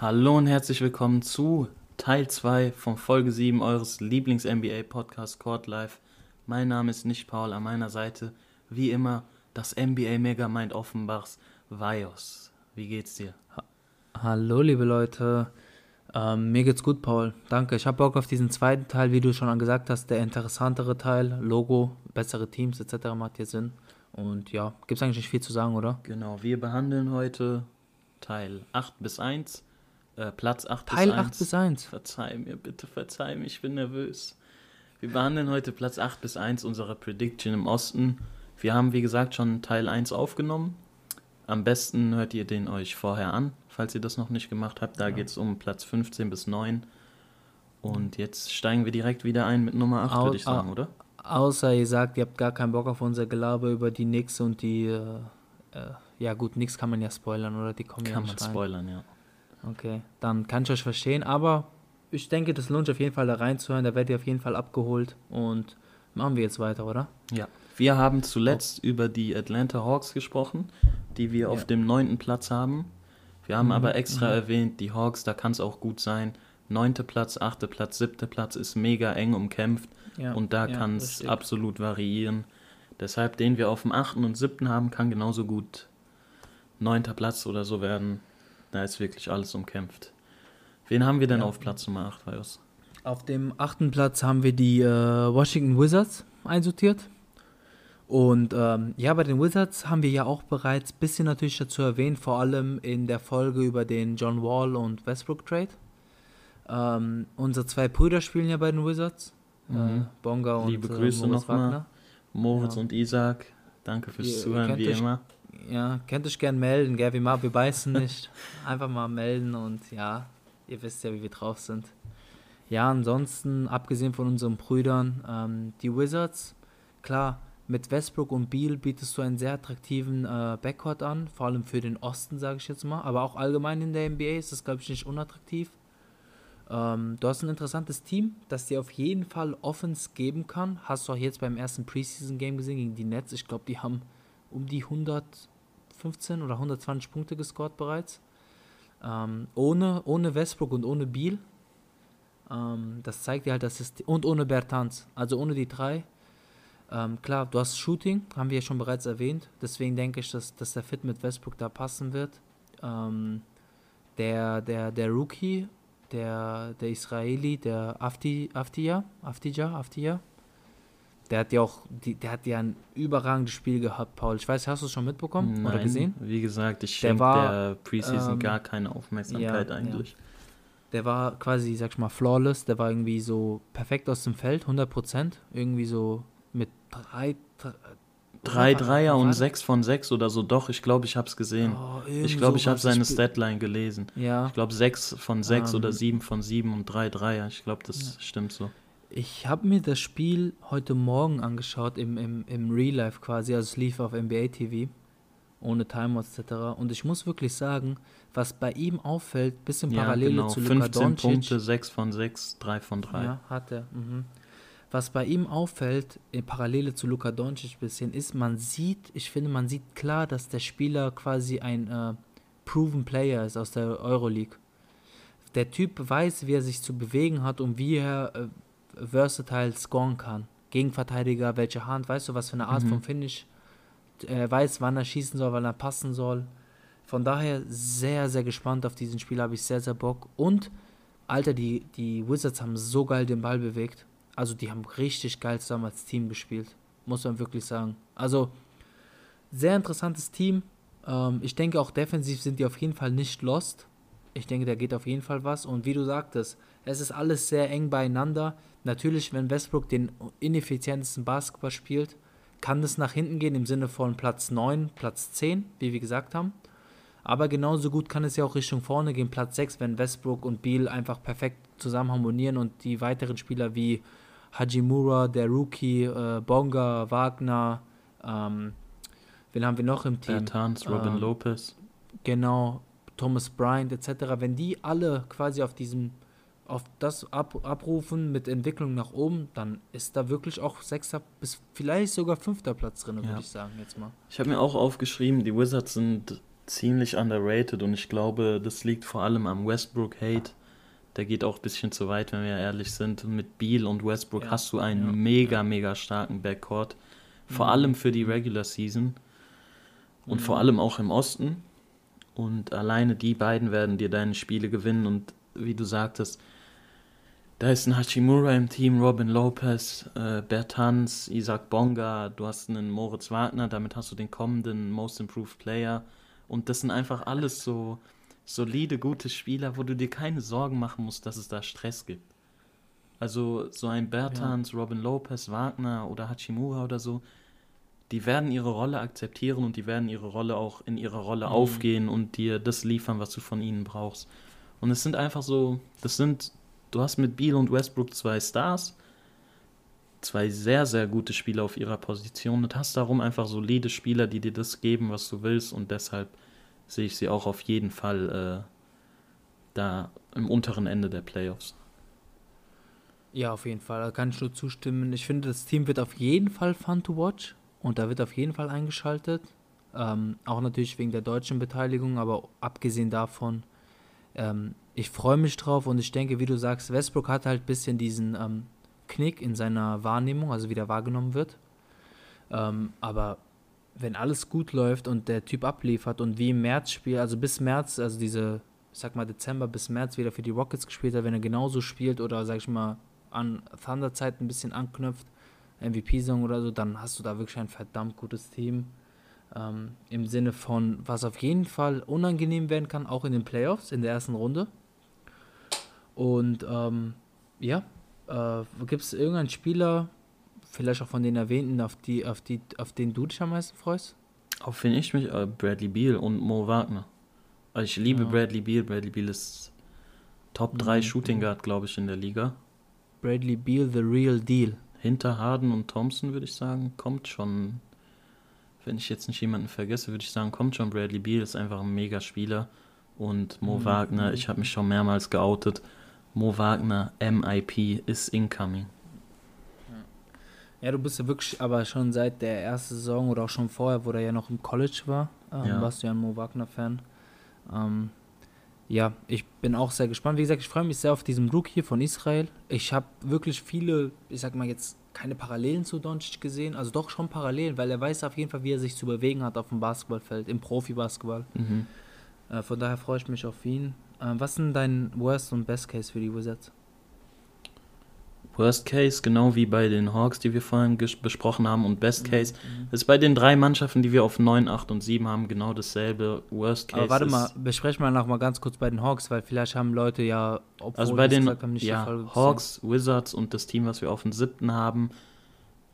Hallo und herzlich willkommen zu Teil 2 von Folge 7 eures Lieblings-NBA-Podcasts Court Life. Mein Name ist nicht Paul, an meiner Seite, wie immer, das NBA-Megamind Offenbachs, Vajos. Wie geht's dir? Hallo, liebe Leute. Ähm, mir geht's gut, Paul. Danke. Ich habe Bock auf diesen zweiten Teil, wie du schon gesagt hast, der interessantere Teil. Logo, bessere Teams etc. macht hier Sinn. Und ja, gibt's eigentlich nicht viel zu sagen, oder? Genau, wir behandeln heute Teil 8 bis 1, äh, Platz 8 Teil bis 1. 8 bis 1. Verzeih mir, bitte verzeih mir, ich bin nervös. Wir behandeln heute Platz 8 bis 1 unserer Prediction im Osten. Wir haben, wie gesagt, schon Teil 1 aufgenommen. Am besten hört ihr den euch vorher an, falls ihr das noch nicht gemacht habt. Da geht es um Platz 15 bis 9. Und jetzt steigen wir direkt wieder ein mit Nummer 8, Au- würde ich sagen, oder? Außer ihr sagt, ihr habt gar keinen Bock auf unser Gelaber über die Knicks und die. Äh, äh, ja, gut, Knicks kann man ja spoilern, oder? Die kommen ja Kann man rein. spoilern, ja. Okay, dann kann ich euch verstehen, aber ich denke, das lohnt sich auf jeden Fall da reinzuhören. Da werdet ihr auf jeden Fall abgeholt und machen wir jetzt weiter, oder? Ja. Wir haben zuletzt über die Atlanta Hawks gesprochen, die wir auf Ja. dem neunten Platz haben. Wir haben Mhm, aber extra erwähnt, die Hawks, da kann es auch gut sein. Neunte Platz, achte Platz, siebte Platz ist mega eng umkämpft Ja, und da ja, kann es absolut variieren. Deshalb, den wir auf dem achten und siebten haben, kann genauso gut neunter Platz oder so werden. Da ist wirklich alles umkämpft. Wen haben wir denn auf Platz Nummer 8, Vajos? Auf dem achten Platz haben wir die äh, Washington Wizards einsortiert. Und ähm, ja, bei den Wizards haben wir ja auch bereits ein bisschen natürlich dazu erwähnt, vor allem in der Folge über den John Wall und Westbrook Trade. Ähm, unsere zwei Brüder spielen ja bei den Wizards. Äh, Mhm. Bonga und Liebe äh, Grüße Moritz nochmal. Wagner. Moritz Ja. und Isaac, danke fürs Ihr Zuhören, wie euch- immer. Ja, könnt euch gern melden, gell? Wir, mal, wir beißen nicht. Einfach mal melden und ja, ihr wisst ja, wie wir drauf sind. Ja, ansonsten, abgesehen von unseren Brüdern, ähm, die Wizards, klar, mit Westbrook und Beal bietest du einen sehr attraktiven äh, Backcourt an, vor allem für den Osten, sage ich jetzt mal, aber auch allgemein in der NBA ist das, glaube ich, nicht unattraktiv. Ähm, du hast ein interessantes Team, das dir auf jeden Fall Offense geben kann. Hast du auch jetzt beim ersten Preseason-Game gesehen gegen die Nets. Ich glaube, die haben um die 115 oder 120 Punkte gescored bereits. Ähm, ohne, ohne Westbrook und ohne Beal. Ähm, das zeigt dir halt, dass es. Und ohne Bertans. Also ohne die drei. Ähm, klar, du hast Shooting, haben wir ja schon bereits erwähnt. Deswegen denke ich, dass, dass der Fit mit Westbrook da passen wird. Ähm, der, der, der Rookie, der, der Israeli, der Afti, Aftija, Aftija, Aftija, der hat ja auch, der hat ja ein überragendes Spiel gehabt, Paul. Ich weiß, hast du es schon mitbekommen oder Nein, gesehen? Wie gesagt, ich Der schenke war, der Preseason ähm, gar keine Aufmerksamkeit ja, eigentlich. Der war quasi, sag ich mal, flawless. Der war irgendwie so perfekt aus dem Feld, 100%. Irgendwie so mit drei, drei Drei Oder- Dreier und sechs von sechs oder so. Doch, ich glaube, ich habe es gesehen. Oh, ich glaube, ich habe seine Statline gelesen. Ja, Ich glaube, sechs von sechs oder Ähm, sieben von sieben und drei Dreier. Ich glaube, das stimmt so. ich habe mir das Spiel heute Morgen angeschaut, im, im, im Real Life quasi. Also es lief auf NBA TV, ohne Timeouts etc. Und ich muss wirklich sagen, was bei ihm auffällt, bisschen Ja, Parallele genau. zu Luka 15 Doncic. Punkte, sechs von sechs, drei von drei. Ja, hat er. Mhm. Was bei ihm auffällt, in Parallele zu Luka Doncic ein bisschen, ist, man sieht, ich finde, man sieht klar, dass der Spieler quasi ein äh, proven Player ist aus der Euroleague. Der Typ weiß, wie er sich zu bewegen hat und wie er äh, versatile scoren kann. Gegenverteidiger, welche Hand, weißt du, was für eine Art Mhm. von Finish. Er weiß, wann er schießen soll, wann er passen soll. Von daher sehr, sehr gespannt auf diesen Spiel, habe ich sehr, sehr Bock. Und, Alter, die, die Wizards haben so geil den Ball bewegt. Also, die haben richtig geil zusammen als Team gespielt. Muss man wirklich sagen. Also, sehr interessantes Team. Ähm, ich denke, auch defensiv sind die auf jeden Fall nicht lost. Ich denke, da geht auf jeden Fall was. Und wie du sagtest, es ist alles sehr eng beieinander. Natürlich, wenn Westbrook den ineffizientesten Basketball spielt, kann das nach hinten gehen im Sinne von Platz 9, Platz 10, wie wir gesagt haben. Aber genauso gut kann es ja auch Richtung vorne gehen, Platz 6, wenn Westbrook und Beal einfach perfekt zusammen harmonieren und die weiteren Spieler wie Hajimura, der Rookie, äh, Bonga, Wagner, ähm, wen haben wir noch im Team? Bertans, Robin Ähm, Lopez. genau, Thomas Bryant etc., wenn die alle quasi auf diesem, auf das ab, abrufen mit Entwicklung nach oben, dann ist da wirklich auch sechster bis vielleicht sogar fünfter Platz drin, würde Ja. ich sagen jetzt mal. Ich habe mir auch aufgeschrieben, die Wizards sind ziemlich underrated und ich glaube, das liegt vor allem am Westbrook-Hate. Der geht auch ein bisschen zu weit, wenn wir ehrlich sind. Und mit Beal und Westbrook Ja, hast du einen ja, mega, mega starken Backcourt. Vor Mhm. allem für die Regular Season und Mhm. vor allem auch im Osten. Und alleine die beiden werden dir deine Spiele gewinnen. Und wie du sagtest, da ist ein Hachimura im Team, Robin Lopez, äh, Bertans, Isaac Bonga, du hast einen Moritz Wagner, damit hast du den kommenden Most Improved Player. Und das sind einfach alles so solide, gute Spieler, wo du dir keine Sorgen machen musst, dass es da Stress gibt. Also so ein Bertans, Robin Lopez, Wagner oder Hachimura oder so, die werden ihre Rolle akzeptieren und die werden ihre Rolle auch in ihrer Rolle Mhm. aufgehen und dir das liefern, was du von ihnen brauchst. Und es sind einfach so, das sind, du hast mit Beal und Westbrook zwei Stars, zwei sehr, sehr gute Spieler auf ihrer Position und hast darum einfach solide Spieler, die dir das geben, was du willst und deshalb sehe ich sie auch auf jeden Fall äh, da im unteren Ende der Playoffs. Ja, auf jeden Fall, da kann ich nur zustimmen. Ich finde, das Team wird auf jeden Fall fun to watch und da wird auf jeden Fall eingeschaltet. Ähm, auch natürlich wegen der deutschen Beteiligung, aber abgesehen davon, ähm, ich freue mich drauf und ich denke, wie du sagst, Westbrook hat halt ein bisschen diesen ähm, Knick in seiner Wahrnehmung, also wie der wahrgenommen wird. Ähm, aber wenn alles gut läuft und der Typ abliefert und wie im März spielt, also bis März, also diese, ich sag mal Dezember bis März wieder für die Rockets gespielt hat, wenn er genauso spielt oder sag ich mal an Thunder-Zeit ein bisschen anknüpft, MVP-Song oder so, dann hast du da wirklich ein verdammt gutes Team. Ähm, Im Sinne von, was auf jeden Fall unangenehm werden kann, auch in den Playoffs, in der ersten Runde. Und ähm, ja, äh, gibt es irgendeinen Spieler, vielleicht auch von den erwähnten, auf, die, auf, die, auf den du dich am meisten freust? Auf wen ich mich, äh, Bradley Beal und Mo Wagner. Also ich liebe Ja. Bradley Beal. Bradley Beal ist Top 3 Mhm. Shooting Guard, glaube ich, in der Liga. Bradley Beal, the real deal. Hinter Harden und Thompson würde ich sagen, kommt schon. Wenn ich jetzt nicht jemanden vergesse, würde ich sagen, kommt schon Bradley Beal, ist einfach ein mega Spieler. Und Mo Mhm. Wagner, ich habe mich schon mehrmals geoutet. Mo Wagner, MIP, ist incoming. Ja, du bist ja wirklich, aber schon seit der ersten Saison oder auch schon vorher, wo er ja noch im College war, ähm, Ja. warst du ja ein Mo Wagner-Fan. Ähm, ja, ich bin auch sehr gespannt. Wie gesagt, ich freue mich sehr auf diesen Rookie von Israel. Ich habe wirklich viele, ich sag mal jetzt, keine Parallelen zu Doncic gesehen, also doch schon Parallelen, weil er weiß auf jeden Fall, wie er sich zu bewegen hat auf dem Basketballfeld, im Profibasketball. Mhm. Äh, von daher freue ich mich auf ihn. Äh, was sind dein Worst und Best Case für die Wizards? Worst Case, genau wie bei den Hawks, die wir vorhin besprochen haben, und Best Case Mhm. ist bei den drei Mannschaften, die wir auf 9, 8 und 7 haben, genau dasselbe. Worst Case Aber warte mal, besprechen wir noch mal ganz kurz bei den Hawks, weil vielleicht haben Leute ja, obwohl Also bei den gesagt haben, nicht ja, gesehen. Hawks, Wizards und das Team, was wir auf dem siebten haben,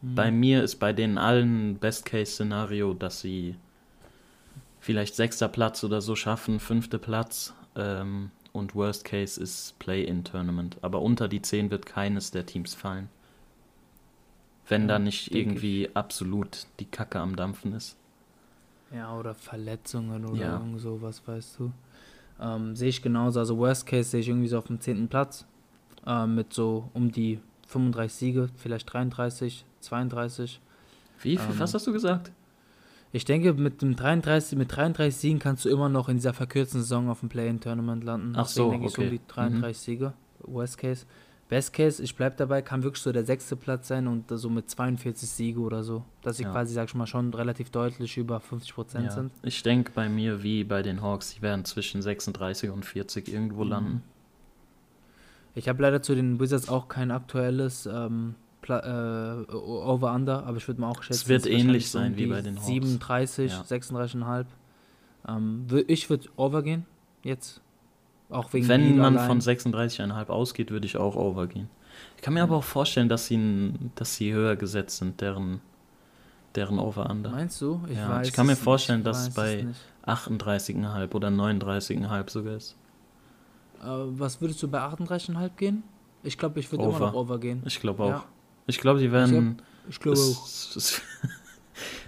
Mhm. bei mir ist bei denen allen Best-Case-Szenario, dass sie vielleicht sechster Platz oder so schaffen, fünfte Platz. Ähm, und Worst Case ist Play-in-Tournament. Aber unter die 10 wird keines der Teams fallen. Wenn Ja, da nicht irgendwie absolut die Kacke am Dampfen ist. Ja, oder Verletzungen oder Ja. irgend sowas, weißt du. Ähm, sehe ich genauso. Also Worst Case sehe ich irgendwie so auf dem 10. Platz. Ähm, mit so um die 35 Siege, vielleicht 33, 32. Wie viel? Ähm, was hast du gesagt? Ich denke, mit dem 33, mit 33 Siegen kannst du immer noch in dieser verkürzten Saison auf dem Play-In-Tournament landen. Ach so, denke ich so um okay. die 33 Siege. Worst Case. Best Case, ich bleib dabei, kann wirklich so der sechste Platz sein und so mit 42 Siege oder so. Dass sie Ja. quasi, sag ich mal, schon relativ deutlich über 50 Prozent Ja. sind. Ich denke bei mir wie bei den Hawks, die werden zwischen 36 und 40 irgendwo Mhm. landen. Ich habe leider zu den Wizards auch kein aktuelles ähm, Pla- äh, Over-Under, aber ich würde mal auch schätzen, wird es wahrscheinlich ähnlich sein wie bei den Hawks. 37, Ja. 36,5. Ähm, ich würde Over gehen, jetzt. Auch wegen Wenn man allein. von 36,5 ausgeht, würde ich auch overgehen. Ich kann mir aber auch vorstellen, dass sie, dass sie höher gesetzt sind, deren, deren Over-Under. Meinst du? Ich, Ja, weiß ich kann mir nicht, vorstellen, ich dass es bei- nicht. 38,5 oder 39,5 sogar ist. Äh, was würdest du bei 38,5 gehen? Ich glaube, ich würde immer Over. noch Over gehen. Ich glaube auch. Ja. Ich glaube, die werden. Ich glaube auch. Es, es,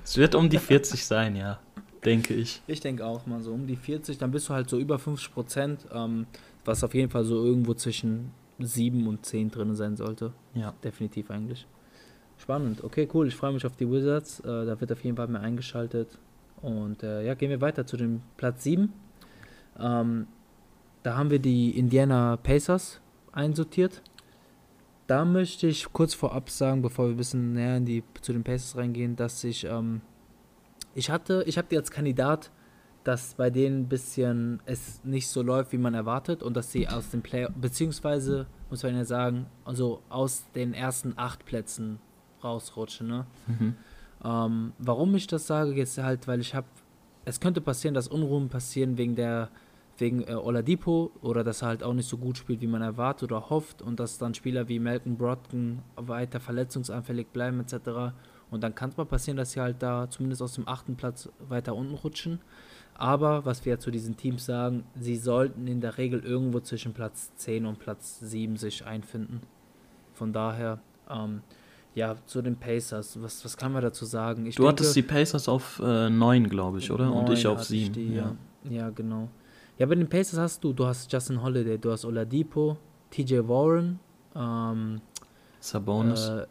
es wird um die 40 sein, ja. denke ich. Ich denke auch mal so um die 40, dann bist du halt so über 50 Prozent, ähm, was auf jeden Fall so irgendwo zwischen 7 und 10 drin sein sollte. Ja. Definitiv eigentlich. Spannend. Okay, cool. Ich freue mich auf die Wizards. Äh, da wird auf jeden Fall mehr eingeschaltet. Und äh, ja, gehen wir weiter zu dem Platz 7. Ähm, da haben wir die Indiana Pacers einsortiert. Da möchte ich kurz vorab sagen, bevor wir ein bisschen näher in die, zu den Pacers reingehen, dass ich, ähm, ich hatte, ich habe die als Kandidat, dass bei denen ein bisschen es nicht so läuft, wie man erwartet und dass sie aus dem Play, beziehungsweise, muss man ja sagen, also aus den ersten acht Plätzen rausrutschen, ne? Mhm. Ähm, warum ich das sage, jetzt halt, weil ich habe, es könnte passieren, dass Unruhen passieren wegen der, wegen äh, Oladipo oder dass er halt auch nicht so gut spielt, wie man erwartet oder hofft und dass dann Spieler wie Malcolm Brogdon weiter verletzungsanfällig bleiben etc. Und dann kann es mal passieren, dass sie halt da zumindest aus dem achten Platz weiter unten rutschen. Aber was wir ja zu diesen Teams sagen, sie sollten in der Regel irgendwo zwischen Platz 10 und Platz 7 sich einfinden. Von daher, ähm, ja, zu den Pacers, was, was kann man dazu sagen? Ich Du denke, hattest die Pacers auf äh, 9, glaube ich, oder? Und ich auf hatte 7. die, ja. ja, genau. Ja, bei den Pacers hast du, du hast Justin Holiday, du hast Oladipo, TJ Warren, ähm, Sabonis, äh,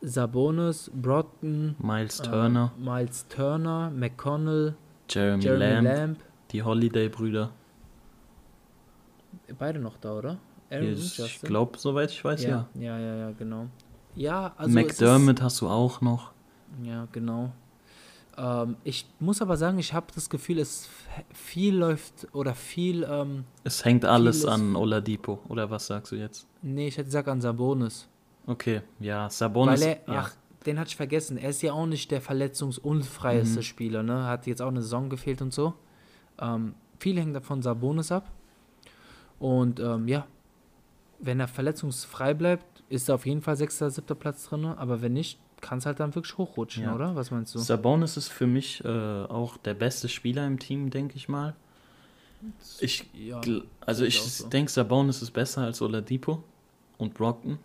Sabonis, Brogdon, Miles Turner, äh, Miles Turner, McConnell, Jeremy, Jeremy Lamb, Lamb. die Holiday-Brüder. Beide noch da, oder? Aaron Ich glaube, soweit ich weiß, ja. ja, ja, ja, ja, genau. Ja, also es ist- McDermott hast du auch noch. Ja, genau. Ähm, ich muss aber sagen, ich habe das Gefühl, es viel läuft oder viel, ähm, Es hängt alles an Oladipo, oder was sagst du jetzt? nee, ich hätte gesagt an Sabonis. Okay, ja, Sabonis. Weil er, ja. ach, den hatte ich vergessen. Er ist ja auch nicht der verletzungsunfreieste Mhm. Spieler, ne? Hat jetzt auch eine Saison gefehlt und so. Ähm, viel hängt davon Sabonis ab. Und ähm, ja, wenn er verletzungsfrei bleibt, ist er auf jeden Fall sechster, siebter Platz drin. Aber wenn nicht, kann es halt dann wirklich hochrutschen, Ja. oder? Was meinst du? Sabonis ist für mich äh, auch der beste Spieler im Team, denke ich mal. Ich, ja, also ich so. denke, Sabonis ist besser als Oladipo und Brockton.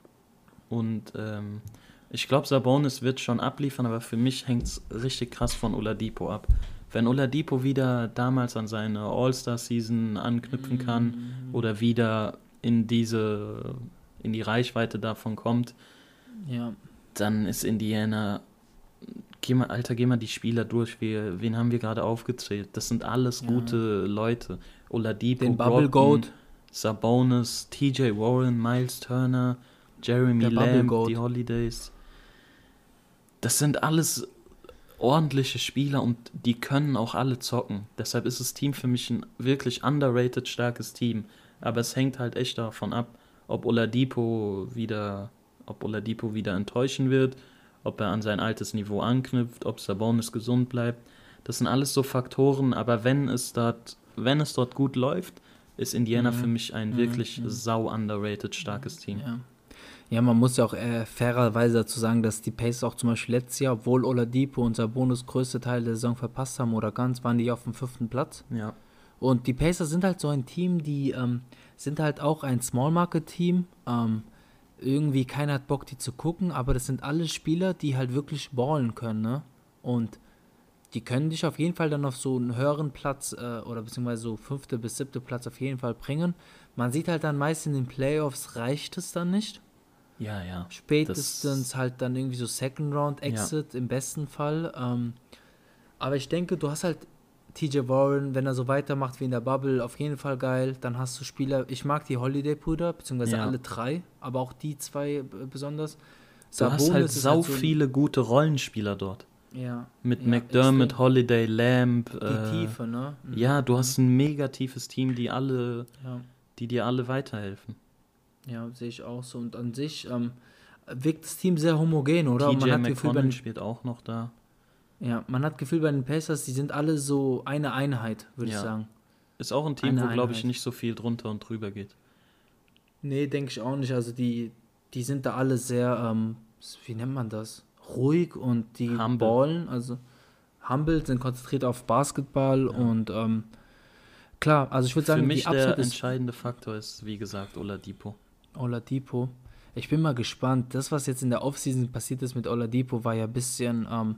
Und ähm, ich glaube, Sabonis wird schon abliefern, aber für mich hängt es richtig krass von Oladipo ab. Wenn Oladipo wieder damals an seine All-Star-Season anknüpfen kann Mhm. oder wieder in diese, in die Reichweite davon kommt, ja. Dann ist Indiana. Geh mal, Alter, geh mal die Spieler durch. Wir, wen haben wir gerade aufgezählt? Das sind alles Ja. gute Leute. Oladipo, Den Bubble Goat. Sabonis, TJ Warren, Miles Turner, Jeremy Lamb, Goat. die Holidays. Das sind alles ordentliche Spieler und die können auch alle zocken. Deshalb ist das Team für mich ein wirklich underrated starkes Team. Aber es hängt halt echt davon ab, ob Oladipo wieder, ob Oladipo wieder enttäuschen wird, ob er an sein altes Niveau anknüpft, ob Sabonis gesund bleibt. Das sind alles so Faktoren, aber wenn es dort, wenn es dort gut läuft, ist Indiana Mhm. für mich ein Mhm, wirklich mhm. sau underrated starkes Team. Ja. ja, man muss ja auch äh, fairerweise dazu sagen, dass die Pacers auch zum Beispiel letztes Jahr, obwohl Oladipo und Sabonis größte Teil der Saison verpasst haben oder ganz, waren die auf dem fünften Platz. Ja. Und die Pacers sind halt so ein Team, die ähm, sind halt auch ein Small Market Team. Ähm, irgendwie keiner hat Bock, die zu gucken, aber das sind alle Spieler, die halt wirklich ballen können, ne? Und die können dich auf jeden Fall dann auf so einen höheren Platz äh, oder beziehungsweise so fünfte bis siebte Platz auf jeden Fall bringen. Man sieht halt dann meist in den Playoffs reicht es dann nicht. Ja, ja. Spätestens halt dann irgendwie so Second Round Exit im besten Fall. Ähm, aber ich denke, du hast halt TJ Warren, wenn er so weitermacht wie in der Bubble, auf jeden Fall geil. Dann hast du Spieler, ich mag die Holiday-Brüder, beziehungsweise Ja. alle drei, aber auch die zwei äh, besonders. Du hast halt sau so ein- viele gute Rollenspieler dort. Ja, Mit ja, McDermott, extrem. Holiday, Lamb. Die äh, Tiefe, ne? Mhm. Ja, du hast ein mega tiefes Team, die alle, Ja, die dir alle weiterhelfen. ja sehe ich auch so. Und an sich ähm, wirkt das Team sehr homogen, oder? TJ man hat Gefühl, McConnell den, spielt auch noch da. Ja, man hat Gefühl bei den Pacers, die sind alle so eine Einheit, würde ich Ja. sagen. Ist auch ein Team, Eine wo, glaube ich, nicht so viel drunter und drüber geht. Nee, denke ich auch nicht. Also die, die sind da alle sehr, ähm, wie nennt man das? Ruhig und die Humble. ballen, also humble, sind konzentriert auf Basketball und ähm, klar, also ich würde Für sagen, mich die Upside der entscheidende Faktor ist, wie gesagt, Oladipo. Oladipo. Ich bin mal gespannt. Das, was jetzt in der Offseason passiert ist mit Oladipo, war ja ein bisschen, ähm,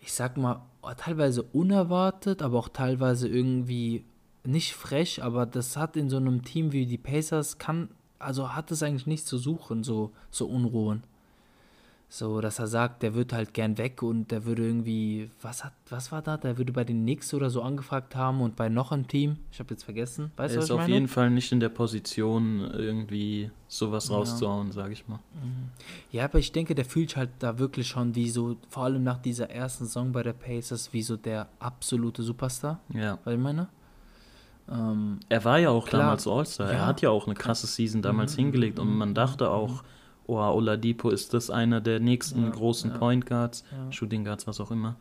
ich sag mal, teilweise unerwartet, aber auch teilweise irgendwie nicht frech, aber das hat in so einem Team wie die Pacers kann, also hat es eigentlich nichts zu suchen, so, so Unruhen. So, dass er sagt, der wird halt gern weg und der würde irgendwie, was hat, was war da? Der würde bei den Knicks oder so angefragt haben und bei noch einem Team, ich habe jetzt vergessen, weißt er du, was ist auf meine? jeden Fall nicht in der Position, irgendwie sowas Ja. rauszuhauen, sag ich mal. Ja, aber ich denke, der fühlt sich halt da wirklich schon wie so, vor allem nach dieser ersten Saison bei der Pacers, wie so der absolute Superstar, Ja. weil ich meine. Ähm, Er war ja auch Klar. damals All-Star. Er Ja. hat ja auch eine krasse Season damals Mhm, hingelegt und man dachte auch, oh, Oladipo ist das einer der nächsten Ja, großen ja. Point Guards, Ja. Shooting Guards, was auch immer.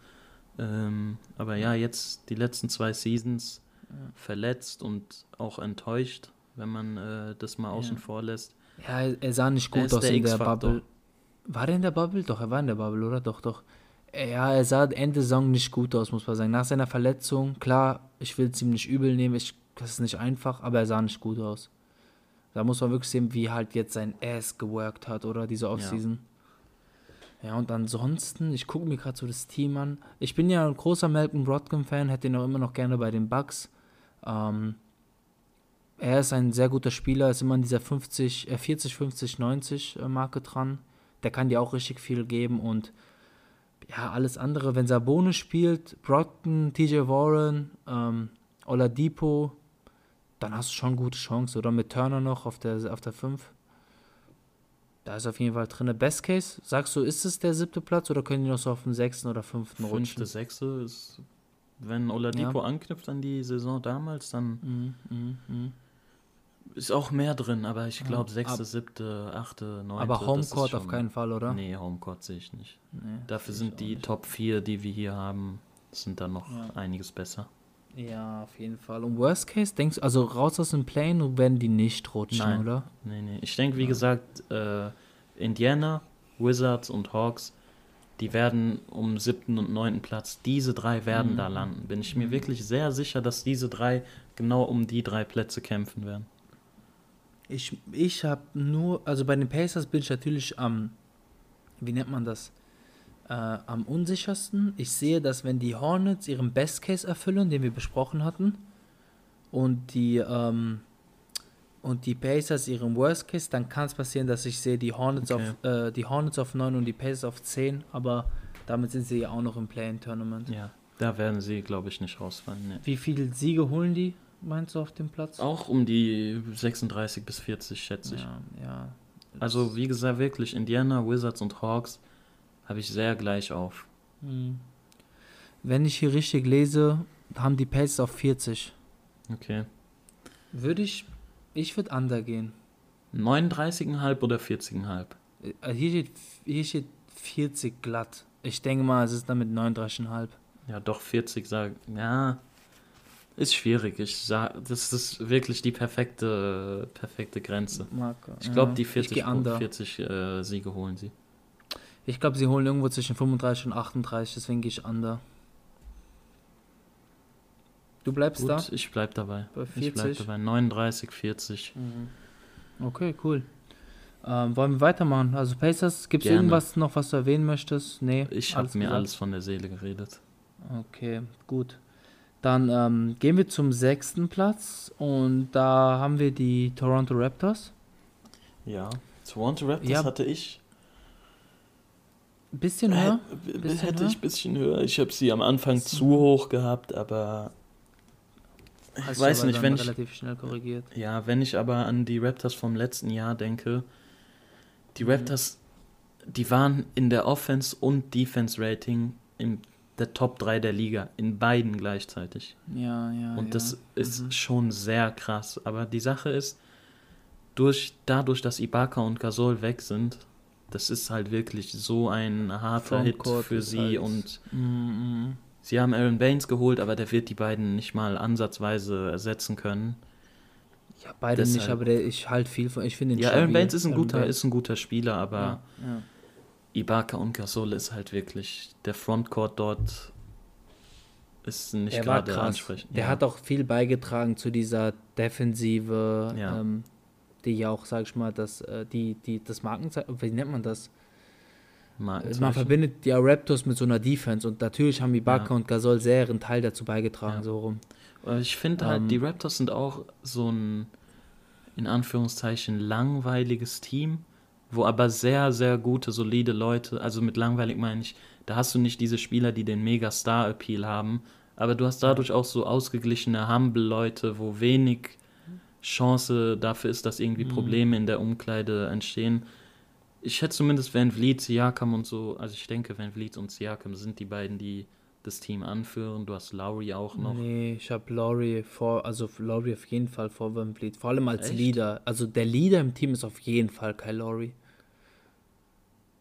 Ähm, aber ja, jetzt die letzten zwei Seasons verletzt und auch enttäuscht, wenn man äh, das mal außen vor lässt. ja, er, sah nicht gut aus der in der. Bubble. War er in der Bubble? Doch, er war in der Bubble, oder? Doch, doch. Ja, er sah Ende Saison nicht gut aus, muss man sagen. Nach seiner Verletzung, klar, ich will es ihm nicht übel nehmen, ich, das ist nicht einfach, aber er sah nicht gut aus. Da muss man wirklich sehen, wie halt jetzt sein Ass geworkt hat, oder? Diese Offseason. Ja. und ansonsten, ich gucke mir gerade so das Team an. Ich bin ja ein großer Malcolm Brogdon-Fan, hätte ihn auch immer noch gerne bei den Bucks. Ähm, er ist ein sehr guter Spieler, ist immer an dieser 50, äh 40, 50, 90 äh, Marke dran. Der kann dir auch richtig viel geben und ja, alles andere, wenn Sabonis spielt, Brogdon, TJ Warren, ähm, Oladipo, dann hast du schon gute Chance, oder? Mit Turner noch auf der, auf der 5. Da ist auf jeden Fall drin. Best Case, sagst du, ist es der siebte Platz oder können die noch so auf den sechsten oder fünften rutschen? Fünfte, sechste ist, wenn Oladipo anknüpft an die Saison damals, dann Mhm, mhm, mhm. ist auch mehr drin, aber ich glaube ab- sechste, siebte, achte, neunte. Aber Homecourt auf keinen Fall, oder? Nee, Homecourt sehe ich nicht. Nee, Dafür sind die nicht. Top 4, die wir hier haben, sind dann noch Ja. einiges besser. Ja, auf jeden Fall. Und Worst Case, denkst du, also raus aus dem Plane werden die nicht rutschen, Nein. oder? Nee, nee. Ich denke, wie gesagt, äh, Indiana, Wizards und Hawks, die werden um siebten und neunten Platz, diese drei werden Mhm. da landen. Bin ich mir wirklich sehr sicher, dass diese drei genau um die drei Plätze kämpfen werden. Ich, ich habe nur, also bei den Pacers bin ich natürlich am, wie nennt man das, äh, am unsichersten. Ich sehe, dass wenn die Hornets ihren Best Case erfüllen, den wir besprochen hatten, und die, ähm, und die Pacers ihren Worst Case, dann kann es passieren, dass ich sehe die Hornets, Okay. auf, äh, die Hornets auf 9 und die Pacers auf 10, aber damit sind sie ja auch noch im Play-In-Tournament. Ja, da werden sie, glaube ich, nicht rausfallen. Nee. Wie viele Siege holen die, meinst du, auf dem Platz? Auch um die 36 bis 40, schätze ich. Ja, ja. Also, wie gesagt, wirklich, Indiana, Wizards und Hawks habe ich sehr gleich auf. Hm. Wenn ich hier richtig lese, haben die Pacers auf 40. Okay. Würde ich, ich würde under gehen. 39,5 oder 40,5? Äh, Hier steht, hier steht 40 glatt. Ich denke mal, es ist damit 39,5. Ja, doch 40 sagen. Ja, ist schwierig. Ich sag, das ist wirklich die perfekte, perfekte Grenze. Marke. Ich glaube, Ja. die Ich 40, gehe under. 40 äh, Siege holen sie. Ich glaube, sie holen irgendwo zwischen 35 und 38, deswegen gehe ich under. Du bleibst Gut, da? ich bleib dabei. Bei Ich bleib 40? dabei. 39, 40. Okay, cool. Ähm, wollen wir weitermachen? Also Pacers, gibt es irgendwas noch, was du erwähnen möchtest? Nee, Ich habe mir gesagt? alles von der Seele geredet. Okay, gut. Dann ähm, gehen wir zum sechsten Platz und da haben wir die Toronto Raptors. Ja. Toronto Raptors Ja. hatte ich. Bisschen Äh, höher. Bisschen hätte höher? ich ein bisschen höher. Ich habe sie am Anfang zu hoch gehabt, aber ich Hast weiß nicht, wenn ich relativ schnell korrigiert. Ja, wenn ich aber an die Raptors vom letzten Jahr denke, die Mhm. Raptors, die waren in der Offense- und Defense-Rating in der Top 3 der Liga, in beiden gleichzeitig. Ja, ja. Und ja. das ist Mhm. schon sehr krass. Aber die Sache ist, durch, dadurch, dass Ibaka und Gasol weg sind, das ist halt wirklich so ein harter Hit für sie halt- und Mhm, sie haben Aaron Baines geholt, aber der wird die beiden nicht mal ansatzweise ersetzen können. Ja, beide nicht, Deshalb- aber der, ich halt viel von. Ich finde Ja, Aaron. Baines ist ein Aaron guter, Baines. ist ein guter Spieler, aber Ja, ja. Ibaka und Gasol ist halt wirklich der Frontcourt dort ist nicht Der gerade ansprechend. Der ja. hat auch viel beigetragen zu dieser Defensive, Ja. ähm, die ja auch, sag ich mal, das, äh, die, die, das Markenzeichen, wie nennt man das? Man verbindet die Raptors mit so einer Defense und natürlich haben Ibaka Ja. und Gasol sehr ihren Teil dazu beigetragen, Ja. so rum. Ich finde halt, Ähm, die Raptors sind auch so ein, in Anführungszeichen, langweiliges Team, wo aber sehr, sehr gute, solide Leute, also mit langweilig meine ich, da hast du nicht diese Spieler, die den Mega-Star-Appeal haben, aber du hast dadurch auch so ausgeglichene, humble Leute, wo wenig Chance dafür ist, dass irgendwie Mhm. Probleme in der Umkleide entstehen. Ich schätze zumindest Van Vliet, Siakam und so, also ich denke, Van Vliet und Siakam sind die beiden, die das Team anführen. Du hast Lowry auch noch. Nee, ich habe Laurie vor, also Laurie auf jeden Fall vor Van Vliet, vor allem als Echt? Leader. Also der Leader im Team ist auf jeden Fall Kyle Laurie.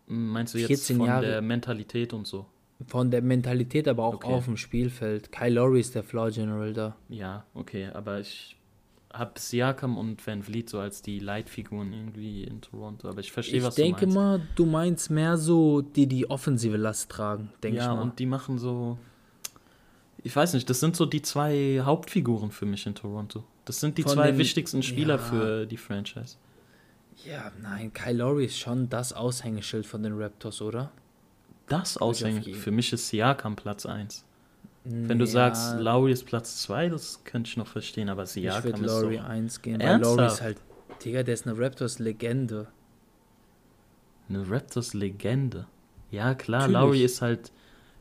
Meinst du jetzt 14 von Jahre. der Mentalität und so? Von der Mentalität, aber auch Okay. auf dem Spielfeld. Kyle Laurie ist der Floor General da. Ja, okay, aber ich habe Siakam und Van Vliet so als die Leitfiguren irgendwie in Toronto, aber ich verstehe, Ich was denke du meinst. mal, du meinst mehr so, die die offensive Last tragen, denke ja, ich mal. und die machen so ich weiß nicht, das sind so die zwei Hauptfiguren für mich in Toronto. Das sind die Von zwei den- wichtigsten Spieler ja. für die Franchise. ja, nein, Kyle Laurie ist schon das Aushängeschild von den Raptors, oder? Das jeden- Für mich ist Siakam Platz 1. Wenn du Ja, sagst, Lowry ist Platz 2, das könnte ich noch verstehen, aber ich Siakam würde ist Laurie doch... 1 gehen, weil Ernsthaft? Laurie ist halt, Digga, der ist eine Raptors-Legende. Eine Raptors-Legende. Ja, klar, Natürlich. Lowry ist halt,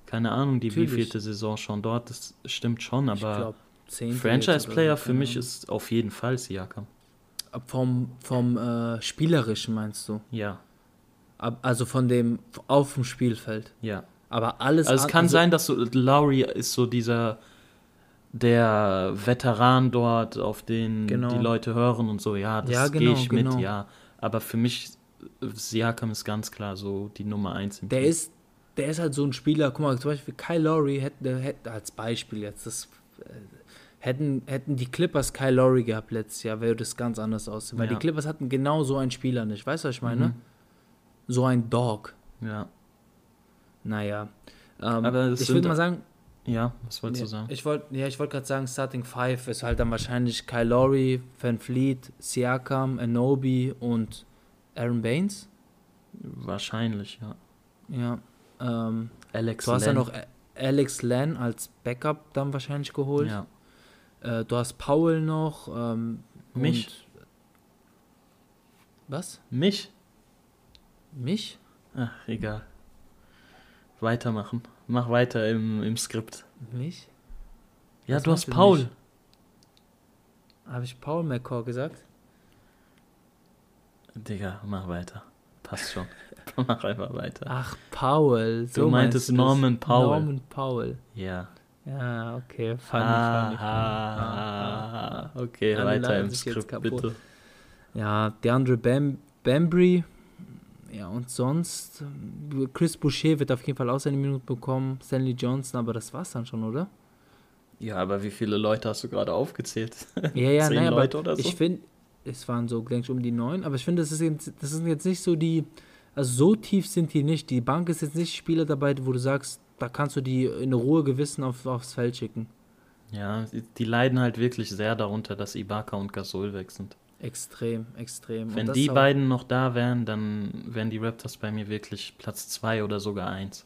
keine Ahnung, die Natürlich. wievielte Saison schon dort, das stimmt schon, Ich aber glaube, 10. Franchise-Player für mich ist auf jeden Fall Siakam. Vom, vom äh, Spielerischen meinst du? Ja, Ab, also von dem, auf dem Spielfeld. ja. Aber alles Also es an- kann also- sein, dass so, Lowry ist so dieser, der Veteran dort, auf den Genau. die Leute hören und so, ja, das Ja, gehe genau, ich mit, genau. ja. Aber für mich, äh, Siakam ist ganz klar so die Nummer 1 im Der Team. ist, der ist halt so ein Spieler, guck mal, zum Beispiel Kyle Lowry hätte, hätte als Beispiel jetzt, das äh, hätten, hätten die Clippers Kyle Lowry gehabt letztes Jahr, wäre das ganz anders aussehen. Weil Ja. die Clippers hatten genau so einen Spieler nicht. Weißt du, was ich meine? Mhm. So ein Dog. Ja. Naja. Ähm, Aber ich würde mal sagen, ja, was wolltest ja, du sagen? ich wollte ja, ich wollte gerade sagen, Starting Five ist halt dann wahrscheinlich Kyle Lowry, Van Fleet, Siakam, Anobi und Aaron Baines. Wahrscheinlich, ja. Ja. Ähm, Alex du hast ja noch Alex Len als Backup dann wahrscheinlich geholt. Ja. Äh, du hast Paul noch. Ähm, Mich. Was? Mich? Mich? Ach, egal. Weitermachen. Mach weiter im, im Skript. Mich? Ja, Was du hast du Paul. Habe ich Paul McCaw gesagt? Digga, mach weiter. Passt schon. mach einfach weiter. Ach, Paul. So Du meintest das. Norman Powell. Norman Powell. Ja. Ja, okay. Funny, Ah, funny, funny. ah, Ah. Okay, Alle weiter im Skript, bitte. Ja, DeAndre Bam Bambry. Ja, und sonst. Chris Boucher wird auf jeden Fall auch seine Minute bekommen. Stanley Johnson, aber das war's dann schon, oder? Ja, aber wie viele Leute hast du gerade aufgezählt? Ja, ja, Zehn nein, aber Leute oder so? ich finde, es waren so, denke ich, um die neun, aber ich finde, das, ist jetzt- das sind jetzt nicht so die, also so tief sind die nicht. Die Bank ist jetzt nicht Spieler dabei, wo du sagst, da kannst du die in Ruhe Gewissen auf, aufs Feld schicken. Ja, die, die leiden halt wirklich sehr darunter, dass Ibaka und Gasol weg sind. Extrem, extrem. Wenn die beiden noch da wären, dann wären die Raptors bei mir wirklich Platz 2 oder sogar 1.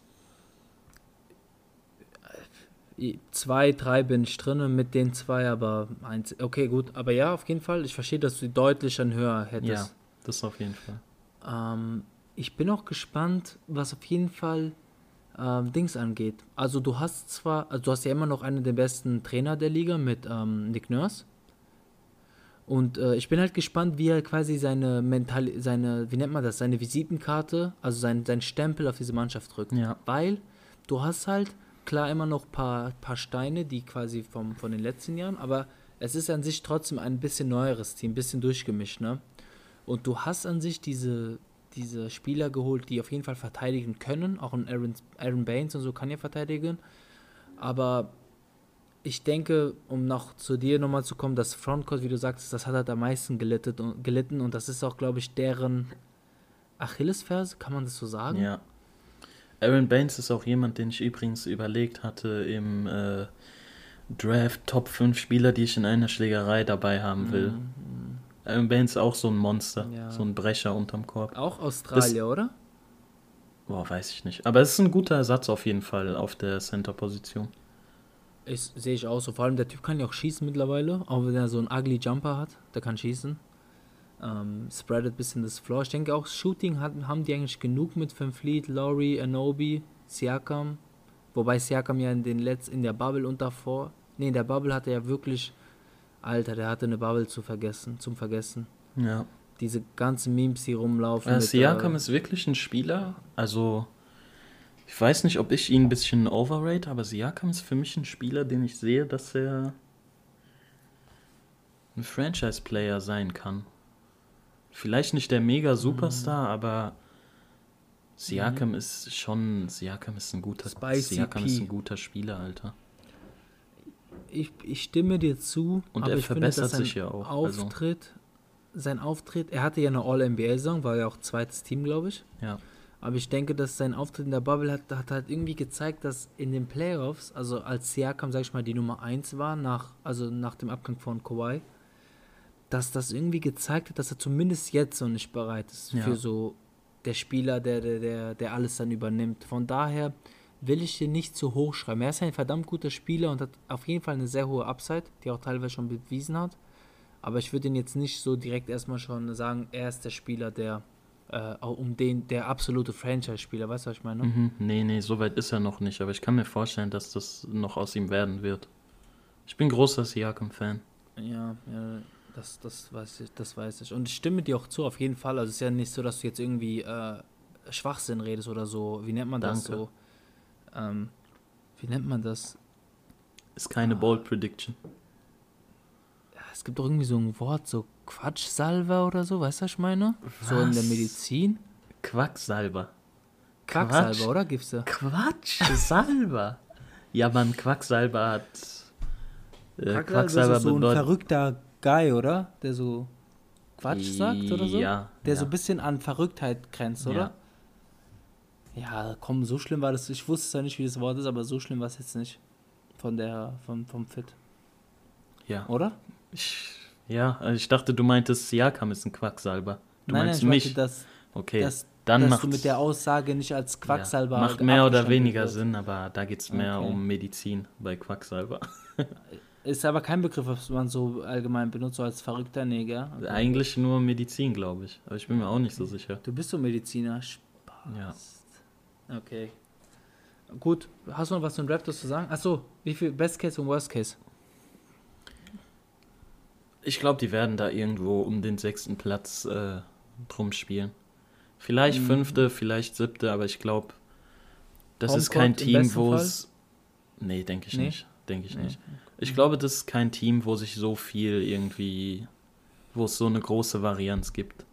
Zwei, drei bin ich drinne mit den zwei, aber eins. Okay, gut. Aber ja, auf jeden Fall. Ich verstehe, dass du die deutlich dann höher hättest. Ja, das auf jeden Fall. Ähm, ich bin auch gespannt, was auf jeden Fall ähm, Dings angeht. Also du hast zwar, also du hast ja immer noch einen der besten Trainer der Liga mit ähm, Nick Nurse. Und äh, ich bin halt gespannt, wie er quasi seine mental, seine, wie nennt man das, seine Visitenkarte, also sein, sein Stempel auf diese Mannschaft drückt. Ja. Weil du hast halt klar immer noch ein paar, paar Steine, die quasi vom, von den letzten Jahren, aber es ist an sich trotzdem ein bisschen neueres Team, ein bisschen durchgemischt, ne? Und du hast an sich diese, diese Spieler geholt, die auf jeden Fall verteidigen können. Auch ein Aaron, Aaron Baines und so kann ja verteidigen. Aber ich denke, um noch zu dir nochmal zu kommen, das Frontcourt, wie du sagst, das hat halt am meisten gelitten und, gelitten und das ist auch, glaube ich, deren Achillesferse, kann man das so sagen? Ja. Aaron Baines ist auch jemand, den ich übrigens überlegt hatte im äh, Draft Top 5 Spieler, die ich in einer Schlägerei dabei haben will. Aaron Baines ist auch so ein Monster, Ja. so ein Brecher unterm Korb. Auch Australier, oder? Boah, weiß ich nicht. Aber es ist ein guter Ersatz auf jeden Fall auf der Center-Position. Ich, sehe ich auch so. Vor allem der Typ kann ja auch schießen mittlerweile, auch wenn er so einen ugly Jumper hat, der kann schießen. Ähm, spreadet ein bisschen das Floor. Ich denke auch, Shooting hat, haben die eigentlich genug mit Van Fleet, Laurie, Anobi, Siakam. Wobei Siakam ja in, den Letz-, in der Bubble und davor. Ne, in der Bubble hatte er wirklich. Alter, der hatte eine Bubble zu vergessen, zum Vergessen. Ja. Diese ganzen Memes, die rumlaufen. Äh, mit, Siakam äh, ist wirklich ein Spieler. Also, ich weiß nicht, ob ich ihn ein bisschen overrate, aber Siakam ist für mich ein Spieler, den ich sehe, dass er ein Franchise-Player sein kann. Vielleicht nicht der mega Superstar, Mhm. aber Siakam ist schon, Siakam ist ein guter, Spicy Siakam P. ist ein guter Spieler, Alter. ich, ich stimme dir zu, Und aber er finde, verbessert dass sein sich ja auch, also- Auftritt, sein Auftritt, er hatte ja eine All-NBA-Saison, war ja auch zweites Team, glaube ich. Ja. Aber ich denke, dass sein Auftritt in der Bubble hat, hat halt irgendwie gezeigt, dass in den Playoffs, also als Siakam, sag ich mal, die Nummer 1 war, nach, also nach dem Abgang von Kawhi, dass das irgendwie gezeigt hat, dass er zumindest jetzt so nicht bereit ist Ja. für so der Spieler, der, der, der, der alles dann übernimmt. Von daher will ich den nicht zu hoch schreiben. Er ist ein verdammt guter Spieler und hat auf jeden Fall eine sehr hohe Upside, die auch teilweise schon bewiesen hat. Aber ich würde ihn jetzt nicht so direkt erstmal schon sagen, er ist der Spieler, der äh, um den, der absolute Franchise-Spieler, weißt du, was ich meine? Mhm. Nee, nee, so weit ist er noch nicht, aber ich kann mir vorstellen, dass das noch aus ihm werden wird. Ich bin großer Siakam-Fan. Ja, ja das, das, weiß ich, das weiß ich. Und ich stimme dir auch zu, auf jeden Fall. Also es ist ja nicht so, dass du jetzt irgendwie äh, Schwachsinn redest oder so. Wie nennt man das Danke. so? Ähm, wie nennt man das? Ist keine Bold Prediction. Ja, es gibt doch irgendwie so ein Wort, so Quatschsalver oder so, weißt du, was ich meine? So in der Was? Medizin. Quacksalber. Quacksalber, Quatsch. oder? Gibt's da? Quatsch, Salber. ja, man, Quacksalber hat. Äh, Quacksalber ist so ein verrückter Guy, oder? Der so Quatsch sagt oder so? Ja. Der ja. so ein bisschen an Verrücktheit grenzt, oder? Ja, komm, so schlimm war das. Ich wusste ja nicht, wie das Wort ist, aber so schlimm war es jetzt nicht. Von der, vom, vom Fit, Ja. oder? Ich, ja, also ich dachte, du meintest, Siakam ist ein Quacksalber. Du nein, meinst nein, ich mich? meinte, dass, okay, dass, dann dass du mit der Aussage nicht als Quacksalber ja, macht mehr oder weniger wird. Sinn, aber da geht es mehr Okay. um Medizin bei Quacksalber. Ist aber kein Begriff, was man so allgemein benutzt, so als verrückter Neger. Okay. Eigentlich nur Medizin, glaube ich. Aber ich bin mir auch nicht so sicher. Du bist so Mediziner. Spaß. Ja. Okay. Gut, hast du noch was zu den Raptors zu sagen? Achso, wie viel Best Case und Worst Case? Ich glaube, die werden da irgendwo um den sechsten Platz äh, drum spielen. Vielleicht Mhm. fünfte, vielleicht siebte, aber ich glaube, das ist Homecourt kein im Team, wo es. Nee, denke ich Nee? nicht. Denke ich Nee. nicht. Ich glaube, das ist kein Team, wo sich so viel irgendwie. wo es so eine große Varianz gibt.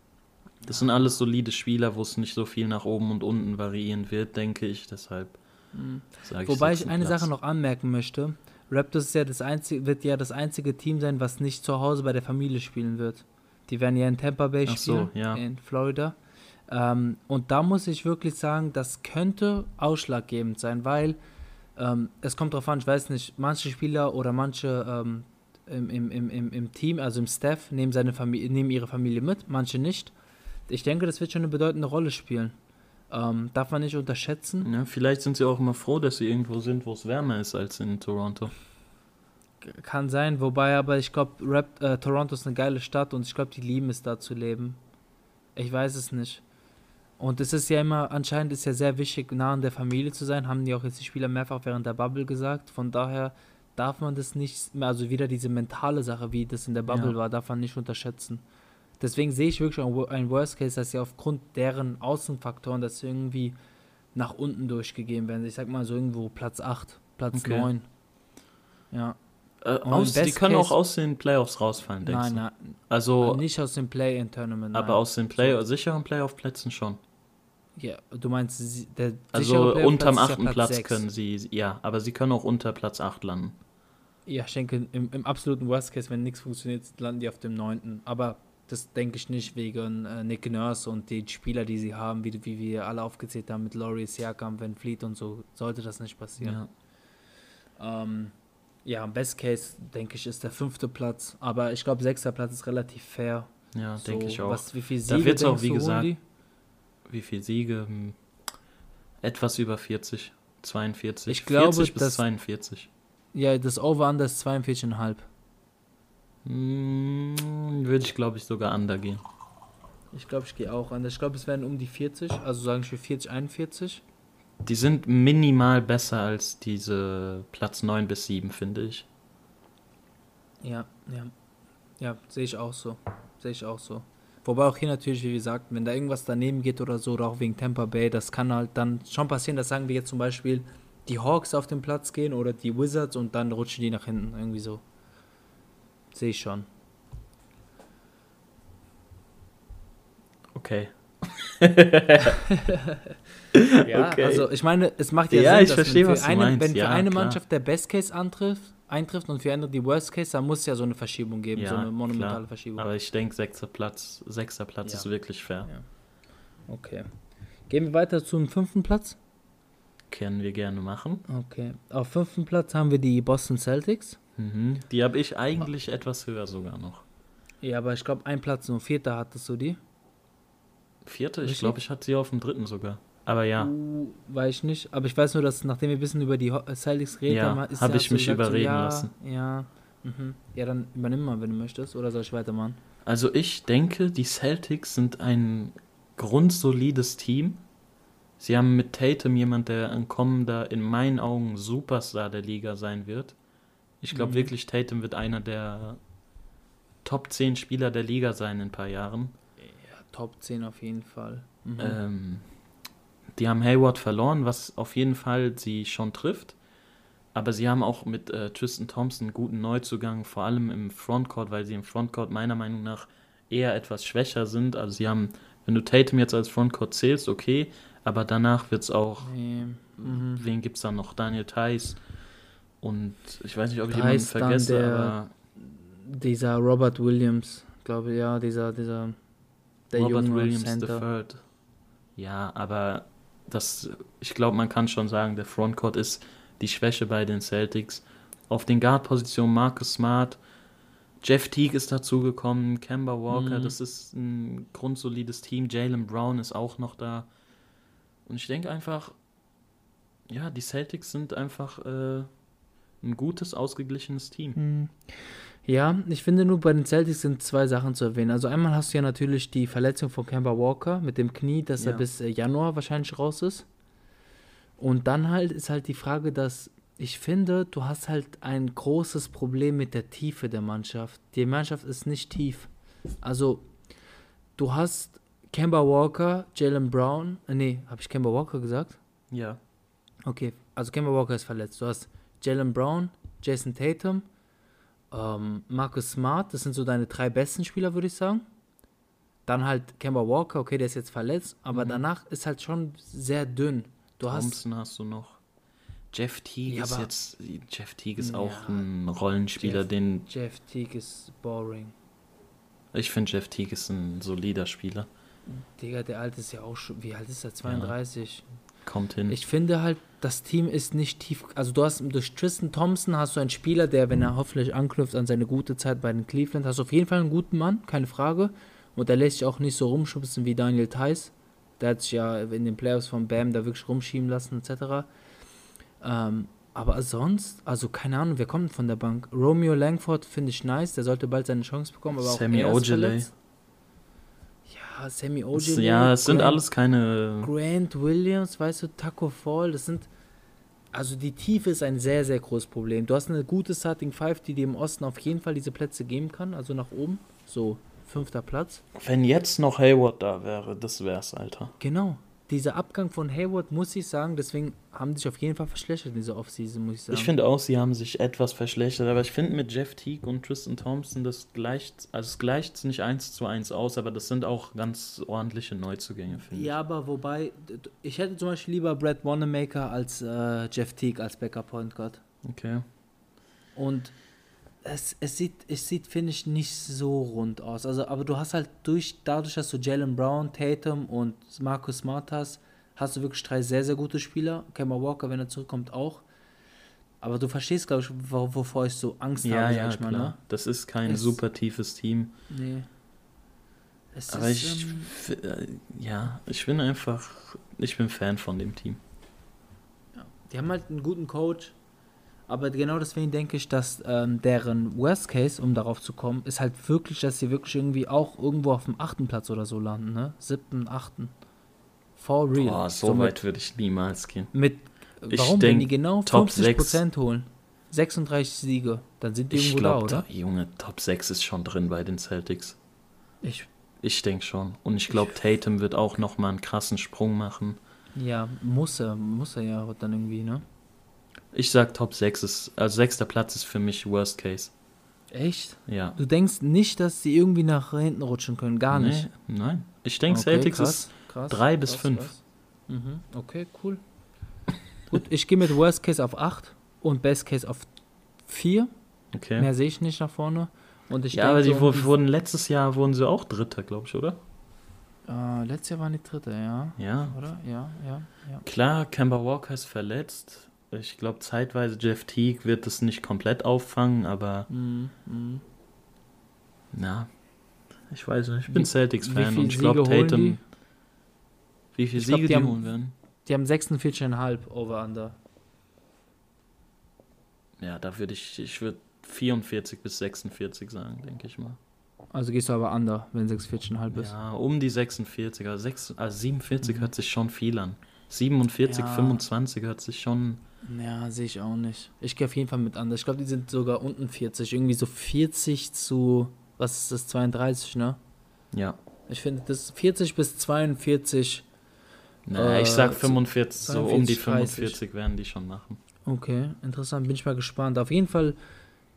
Das sind alles solide Spieler, wo es nicht so viel nach oben und unten variieren wird, denke ich. Deshalb Mhm. Wobei ich eine Platz. Sache noch anmerken möchte. Raptors ist ja das einzige, wird ja das einzige Team sein, was nicht zu Hause bei der Familie spielen wird. Die werden ja in Tampa Bay Ach so, spielen, ja. in Florida. Ähm, und da muss ich wirklich sagen, das könnte ausschlaggebend sein, weil ähm, es kommt drauf an, ich weiß nicht, manche Spieler oder manche ähm, im, im, im, im, im Team, also im Staff, nehmen, seine Familie, nehmen ihre Familie mit, manche nicht. Ich denke, das wird schon eine bedeutende Rolle spielen. Ähm, darf man nicht unterschätzen. Ja, vielleicht sind sie auch immer froh, dass sie irgendwo sind, wo es wärmer ist als in Toronto. Kann sein, wobei aber ich glaube, äh, Toronto ist eine geile Stadt und ich glaube, die lieben es da zu leben. Ich weiß es nicht. Und es ist ja immer, anscheinend ist ja sehr wichtig, nah an der Familie zu sein, haben die auch jetzt die Spieler mehrfach während der Bubble gesagt. Von daher darf man das nicht, also wieder diese mentale Sache, wie das in der Bubble Ja. war, darf man nicht unterschätzen. Deswegen sehe ich wirklich ein Wo- ein Worst Case, dass sie aufgrund deren Außenfaktoren, dass sie irgendwie nach unten durchgegeben werden. Ich sag mal so irgendwo Platz 8, Platz Okay. 9. Ja. Äh, aus, die können Case- auch aus den Playoffs rausfallen, denkst Nein, du? nein, Also, nicht aus dem Play-in-Tournament. aber nein. aus den Play sicheren Playoff-Plätzen schon. Ja, du meinst, sie- der Also unterm ist ja achten Platz sechs. können sie, ja, aber sie können auch unter Platz 8 landen. Ja, ich denke, im, im absoluten Worst Case, wenn nichts funktioniert, landen die auf dem neunten. Aber das denke ich nicht wegen äh, Nick Nurse und den Spieler, die sie haben, wie, wie wir alle aufgezählt haben mit Laurie, Siakam, Van Fleet und so, sollte das nicht passieren. Ja. Ähm, ja, im Best Case, denke ich, ist der fünfte Platz. Aber ich glaube, sechster Platz ist relativ fair. Ja, So, denke ich auch. Was, wie viel Da Siege wird's auch, wie gesagt, die? Wie viel Siege? Hm, Etwas über 40. 42. Ich glaube, 40 bis dass- 42. Ja, das Over-Under ist 42,5. Hm, würde ich, glaube ich, sogar under gehen. Ich glaube, ich gehe auch an. Ich glaube, es werden um die 40, also sagen wir 40, 41. Die sind minimal besser als diese Platz 9 bis 7, finde ich. Ja, ja. Ja, sehe ich auch so. Sehe ich auch so. Wobei auch hier natürlich, wie gesagt, wenn da irgendwas daneben geht oder so, oder auch wegen Tampa Bay, das kann halt dann schon passieren, dass sagen wir jetzt zum Beispiel die Hawks auf den Platz gehen oder die Wizards und dann rutschen die nach hinten. Irgendwie so. Sehe ich schon. Okay. Ja, Okay. also ich meine, es macht ja, Ja, Sinn, ich verstehe, wenn was für du eine, meinst. wenn für Ja, eine klar. Mannschaft der Best Case antrifft, eintrifft und für andere die Worst Case, dann muss es ja so eine Verschiebung geben, Ja, so eine monumentale klar. Verschiebung. Aber ich denke, sechster Platz, sechster Platz ist wirklich fair. Okay. Gehen wir weiter zum fünften Platz. Können wir gerne machen. Okay. Auf fünften Platz haben wir die Boston Celtics. Mhm. Die habe ich eigentlich etwas höher sogar noch. Ja, aber ich glaube, ein Platz nur. Vierter hattest du die. Vierte? Ich glaube, ich hatte sie auf dem dritten sogar. Aber ja, Uh, weiß ich nicht. Aber ich weiß nur, dass nachdem wir ein bisschen über die Celtics geredet Ja, haben, ist hab ich mich überreden ja, lassen. Ja. Mhm. Ja, dann übernimm mal, wenn du möchtest. Oder soll ich weitermachen? also ich denke, die Celtics sind ein grundsolides Team. Sie haben mit Tatum jemand, der ein kommender, in meinen Augen, Superstar der Liga sein wird. Ich glaube Mhm. wirklich, Tatum wird einer der Top 10 Spieler der Liga sein in ein paar Jahren. Ja, Top 10 auf jeden Fall. Mhm. Ähm, die haben Hayward verloren, was auf jeden Fall sie schon trifft. Aber sie haben auch mit äh, Tristan Thompson einen guten Neuzugang, vor allem im Frontcourt, weil sie im Frontcourt meiner Meinung nach eher etwas schwächer sind. Also sie haben, wenn du Tatum jetzt als Frontcourt zählst, okay, aber danach wird es auch, Nee. Mhm. wen gibt es dann noch? Daniel Theiss und ich weiß nicht, ob ich Theis, jemanden vergesse, der- aber Dieser Robert Williams, glaube ich, ja, dieser, dieser, der Robert junge Williams Center. III. Ja, aber das, ich glaube, man kann schon sagen, der Frontcourt ist die Schwäche bei den Celtics. Auf den Guard-Positionen Marcus Smart, Jeff Teague ist dazugekommen, Kemba Walker, Mhm. das ist ein grundsolides Team. Jalen Brown ist auch noch da. Und ich denke einfach, ja, die Celtics sind einfach äh, ein gutes, ausgeglichenes Team. Hm. Ja, ich finde nur bei den Celtics sind zwei Sachen zu erwähnen. Also einmal hast du ja natürlich die Verletzung von Kemba Walker mit dem Knie, dass er Ja. bis äh, Januar wahrscheinlich raus ist. Und dann halt ist halt die Frage, dass ich finde, du hast halt ein großes Problem mit der Tiefe der Mannschaft. Die Mannschaft ist nicht tief. Also du hast Kemba Walker, Jalen Brown, äh, nee, habe ich Kemba Walker gesagt? Ja. Okay, also Kemba Walker ist verletzt. Du hast Jalen Brown, Jason Tatum, ähm, Marcus Smart, das sind so deine drei besten Spieler, würde ich sagen. Dann halt Kemba Walker, okay, der ist jetzt verletzt, aber Mhm. danach ist halt schon sehr dünn. Du hast Thompson hast du noch. Jeff Teague Ja, ist aber- jetzt. Jeff Teague ist Ja, auch ein Rollenspieler, Jeff- den. Jeff Teague ist boring. Ich finde, Jeff Teague ist ein solider Spieler. Digga, der Alte ist ja auch schon, wie alt ist er? 32. Kommt hin. Ich finde halt, das Team ist nicht tief. Also du hast durch Tristan Thompson hast du einen Spieler, der, wenn er hoffentlich anknüpft an seine gute Zeit bei den Cleveland, hast du auf jeden Fall einen guten Mann, keine Frage. Und der lässt sich auch nicht so rumschubsen wie Daniel Theiss. Der hat sich ja in den Playoffs von Bam da wirklich rumschieben lassen, etc. Ähm, aber sonst, also keine Ahnung, wer kommt von der Bank? Romeo Langford finde ich nice, der sollte bald seine Chance bekommen, aber auch Sammy verletzt. Ja, Sammy Ojeley. ja, es sind Grant- alles keine. Grant Williams, weißt du, Taco Fall, das sind. Also die Tiefe ist ein sehr, sehr großes Problem. Du hast eine gute Starting Five, die dir im Osten auf jeden Fall diese Plätze geben kann, also nach oben. So, fünfter Platz. Wenn jetzt noch Hayward da wäre, das wär's, Alter. Genau. Dieser Abgang von Hayward, muss ich sagen, deswegen haben die sich auf jeden Fall verschlechtert in dieser Offseason, muss ich sagen. Ich finde auch, sie haben sich etwas verschlechtert, aber ich finde mit Jeff Teague und Tristan Thompson, das gleicht, also es gleicht nicht eins zu eins aus, aber das sind auch ganz ordentliche Neuzugänge, finde Ja, aber wobei, ich hätte zum Beispiel lieber Brad Wanamaker als äh, Jeff Teague als Backup Point Guard. ich. Okay. Und es, es sieht, es sieht, finde ich, nicht so rund aus. Also, aber du hast halt durch, dadurch, dass du Jalen Brown, Tatum und Marcus Smart hast, hast du wirklich drei sehr, sehr gute Spieler. Kemba Walker, wenn er zurückkommt, auch. Aber du verstehst, glaube ich, wo, wovor ich so Angst Ja, habe, ja, sag ich mal, ne? Das ist kein Es- super tiefes Team. Nee. Es Aber ist, ich, ähm, äh, ja, ich bin einfach, ich bin Fan von dem Team. die haben halt einen guten Coach. Aber genau deswegen denke ich, dass ähm, deren Worst Case, um darauf zu kommen, ist halt wirklich, dass sie wirklich irgendwie auch irgendwo auf dem achten Platz oder so landen, ne? Siebten, achten. For real. Boah, so, mit- weit würde ich niemals gehen. Mit, Ich warum, wenn denk, die genau Top 50% holen, 36 Siege, dann sind die Ich irgendwo da, glaube, oder? Junge, Top 6 ist schon drin bei den Celtics. Ich, Ich denke schon. Und ich glaube, Tatum wird auch nochmal einen krassen Sprung machen. ja, muss er, muss er ja dann irgendwie, ne? Ich sag Top 6 ist, also sechster Platz ist für mich Worst Case. Echt? Ja. Du denkst nicht, dass sie irgendwie nach hinten rutschen können, gar nicht. Nee, nein. Ich denke, Okay, Celtics krass, ist krass, drei bis krass, fünf. krass. Mhm, okay, cool. Gut, ich gehe mit Worst Case auf 8 und Best Case auf 4. okay. Mehr sehe ich nicht nach vorne. Und ich ja, aber die so, wurden letztes Jahr wurden sie auch Dritter, glaube ich, oder? äh, letztes Jahr waren die dritte, ja. Ja. Oder? Ja, ja, ja. Klar, Kemba Walker ist verletzt. Ich glaube, zeitweise Jeff Teague wird es nicht komplett auffangen, aber mhm. na, ich weiß nicht. Ich bin Celtics-Fan und ich glaube, Siege Tatum. Wie viele Ich glaub, Siege die die haben- holen werden? Die haben 46,5 over-under. Ja, da würde ich, ich würde 44 bis 46 sagen, denke ich mal. Also gehst du aber under, wenn 46,5 ist. Ja, um die 46, also, 6, also 47 Mhm. hört sich schon viel an. 47, Ja. 25 hört sich schon. Ja, sehe ich auch nicht. Ich gehe auf jeden Fall mit under. Ich glaube, die sind sogar unten 40. Irgendwie so 40 zu, was ist das, 32, ne? Ja. Ich finde, das 40 bis 42, Na, Äh, ich sag zu- 45, so um die 42, 30. 45 werden die schon machen. okay, interessant, bin ich mal gespannt. Auf jeden Fall,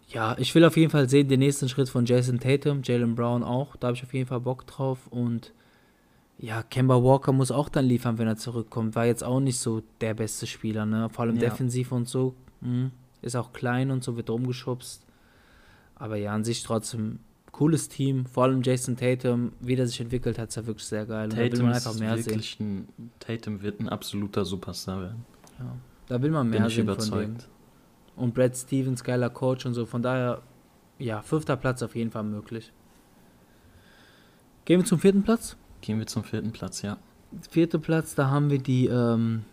ja, ich will auf jeden Fall sehen, den nächsten Schritt von Jason Tatum, Jalen Brown auch. Da habe ich auf jeden Fall Bock drauf. Und ja, Kemba Walker muss auch dann liefern, wenn er zurückkommt. War jetzt auch nicht so der beste Spieler, ne? Vor allem Ja. defensiv und so. Mhm. Ist auch klein und so, wird rumgeschubst. Aber ja, an sich trotzdem cooles Team. Vor allem Jason Tatum, wie der sich entwickelt hat, ist ja wirklich sehr geil. Und da will Tatum man einfach mehr sehen. wirklich ein, Tatum wird ein absoluter Superstar werden. Ja. Da will man mehr Bin ich sehen von dem. überzeugt. Und Brad Stevens, geiler Coach und so. Von daher, ja, fünfter Platz auf jeden Fall möglich. Gehen wir zum vierten Platz. Gehen wir zum vierten Platz, ja. Vierter Platz, da haben wir die ähm,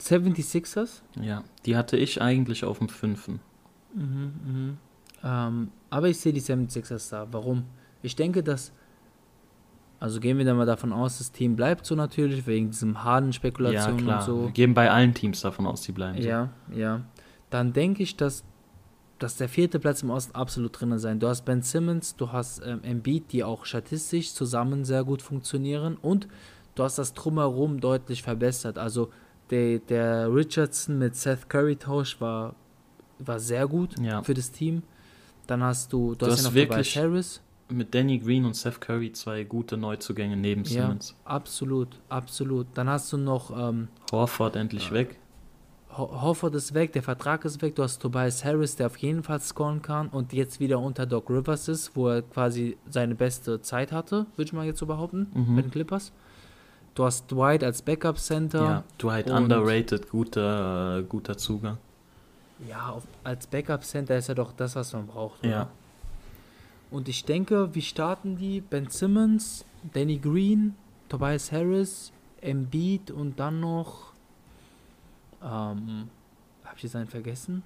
76ers. Ja, die hatte ich eigentlich auf dem fünften. Mhm, mhm. Ähm, aber ich sehe die 76ers da. Warum? Ich denke, dass. Also gehen wir dann mal davon aus, das Team bleibt so natürlich, wegen diesem harten Ja, Spekulationen klar. und so. Wir gehen bei allen Teams davon aus, die bleiben. so. Ja, ja. Dann denke ich, dass, dass der vierte Platz im Osten absolut drin sein. Du hast Ben Simmons, du hast ähm, Embiid, die auch statistisch zusammen sehr gut funktionieren und du hast das Drumherum deutlich verbessert. Also der, der Richardson mit Seth Curry Tausch war, war sehr gut Ja. für das Team. Dann hast du, du, Du hast hast ja noch wirklich- Harris. Mit Danny Green und Seth Curry zwei gute Neuzugänge neben Ja, Simmons. absolut, absolut. Dann hast du noch ähm, Horford endlich weg. Ho- Hofford ist weg, der Vertrag ist weg. Du hast Tobias Harris, der auf jeden Fall scoren kann und jetzt wieder unter Doc Rivers ist, wo er quasi seine beste Zeit hatte, würde ich mal jetzt so behaupten, Mhm. bei den Clippers. Du hast Dwight als Backup-Center. Ja, Dwight Und- underrated, guter, äh, guter Zugang. Ja, auf, als Backup-Center ist er doch das, was man braucht. Oder? Ja. Und ich denke, wie starten die? Ben Simmons, Danny Green, Tobias Harris, Embiid und dann noch. Ähm, hab ich jetzt einen vergessen?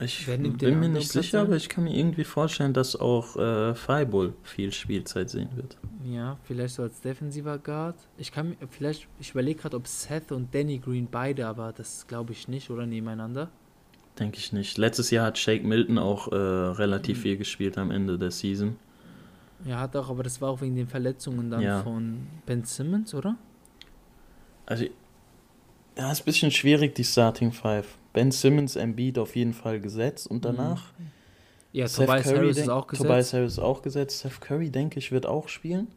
Ich bin mir nicht sicher, ein? aber ich kann mir irgendwie vorstellen, dass auch äh, Fireball viel Spielzeit sehen wird. Ja, vielleicht so als defensiver Guard. Ich kann mir, vielleicht, ich überlege gerade, ob Seth und Danny Green beide, aber das glaube ich nicht, oder nebeneinander. Denke ich nicht. Letztes Jahr hat Shake Milton auch äh, relativ Mhm. viel gespielt am Ende der Season. Ja, hat auch, aber das war auch wegen den Verletzungen dann Ja. von Ben Simmons, oder? Also, ja, ist ein bisschen schwierig, die Starting Five. Ben Simmons, Embiid auf jeden Fall gesetzt und danach Ja, Seth Tobias Curry Harris ist auch gesetzt. Tobias Harris auch gesetzt. Seth Curry, denke ich, wird auch spielen.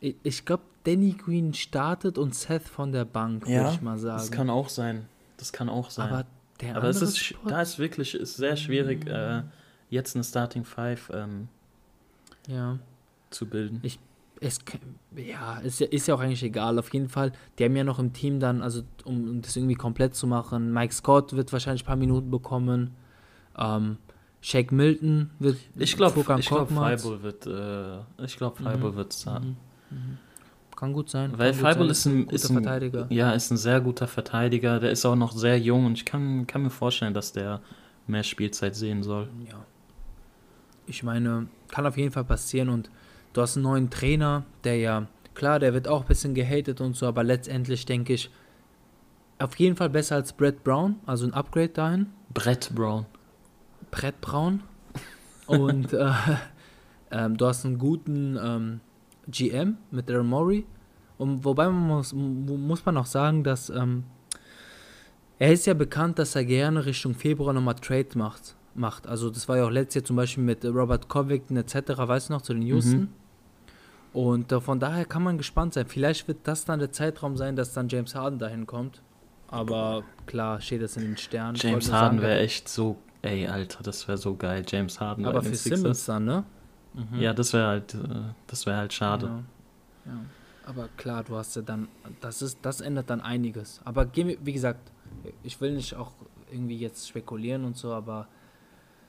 Ich, ich glaube, Danny Green startet und Seth von der Bank, würde Ja, ich mal sagen. Das kann auch sein. Das kann auch sein. aber der Aber es ist, Spot- da ist wirklich ist sehr schwierig, äh, jetzt eine Starting Five ähm, Ja. zu bilden. Es, ja, ist ja, ist ja auch eigentlich egal. Auf jeden Fall, die haben ja noch im Team dann, also um, um das irgendwie komplett zu machen, Mike Scott wird wahrscheinlich ein paar Minuten bekommen. Ähm, Shaq Milton wird Ich glaube, glaub. Fireball wird, äh, ich glaube, Fireball wird starten. Mhm. Mhm. kann gut sein. Weil sein. ist ein, guter ist ein Verteidiger. Ja, ist ein sehr guter Verteidiger. Der ist auch noch sehr jung und ich kann, kann mir vorstellen, dass der mehr Spielzeit sehen soll. Ja. Ich meine, kann auf jeden Fall passieren und du hast einen neuen Trainer, der ja, klar, der wird auch ein bisschen gehatet und so, aber letztendlich denke ich, auf jeden Fall besser als Brett Brown, also ein Upgrade dahin. Brett Brown. Brett Brown. Und äh, ähm, du hast einen guten ähm, GM mit Daryl Morey. Und wobei man muss, mu- muss man auch sagen, dass ähm, er ist ja bekannt, dass er gerne Richtung Februar nochmal Trade macht, macht. Also das war ja auch letztes Jahr zum Beispiel mit Robert Covington etc., weißt du noch, zu den Houston. Und äh, von daher kann man gespannt sein. Vielleicht wird das dann der Zeitraum sein, dass dann James Harden dahin kommt. Aber klar, steht das in den Sternen. James Harden wäre echt so, ey, Alter, das wäre so geil. James Harden Aber für. Simmons dann, ne? Mhm. Ja, das wäre halt, äh, das wäre halt schade. Ja. ja. Aber klar, du hast ja dann, das ist, das ändert dann einiges. Aber wie gesagt, ich will nicht auch irgendwie jetzt spekulieren und so, aber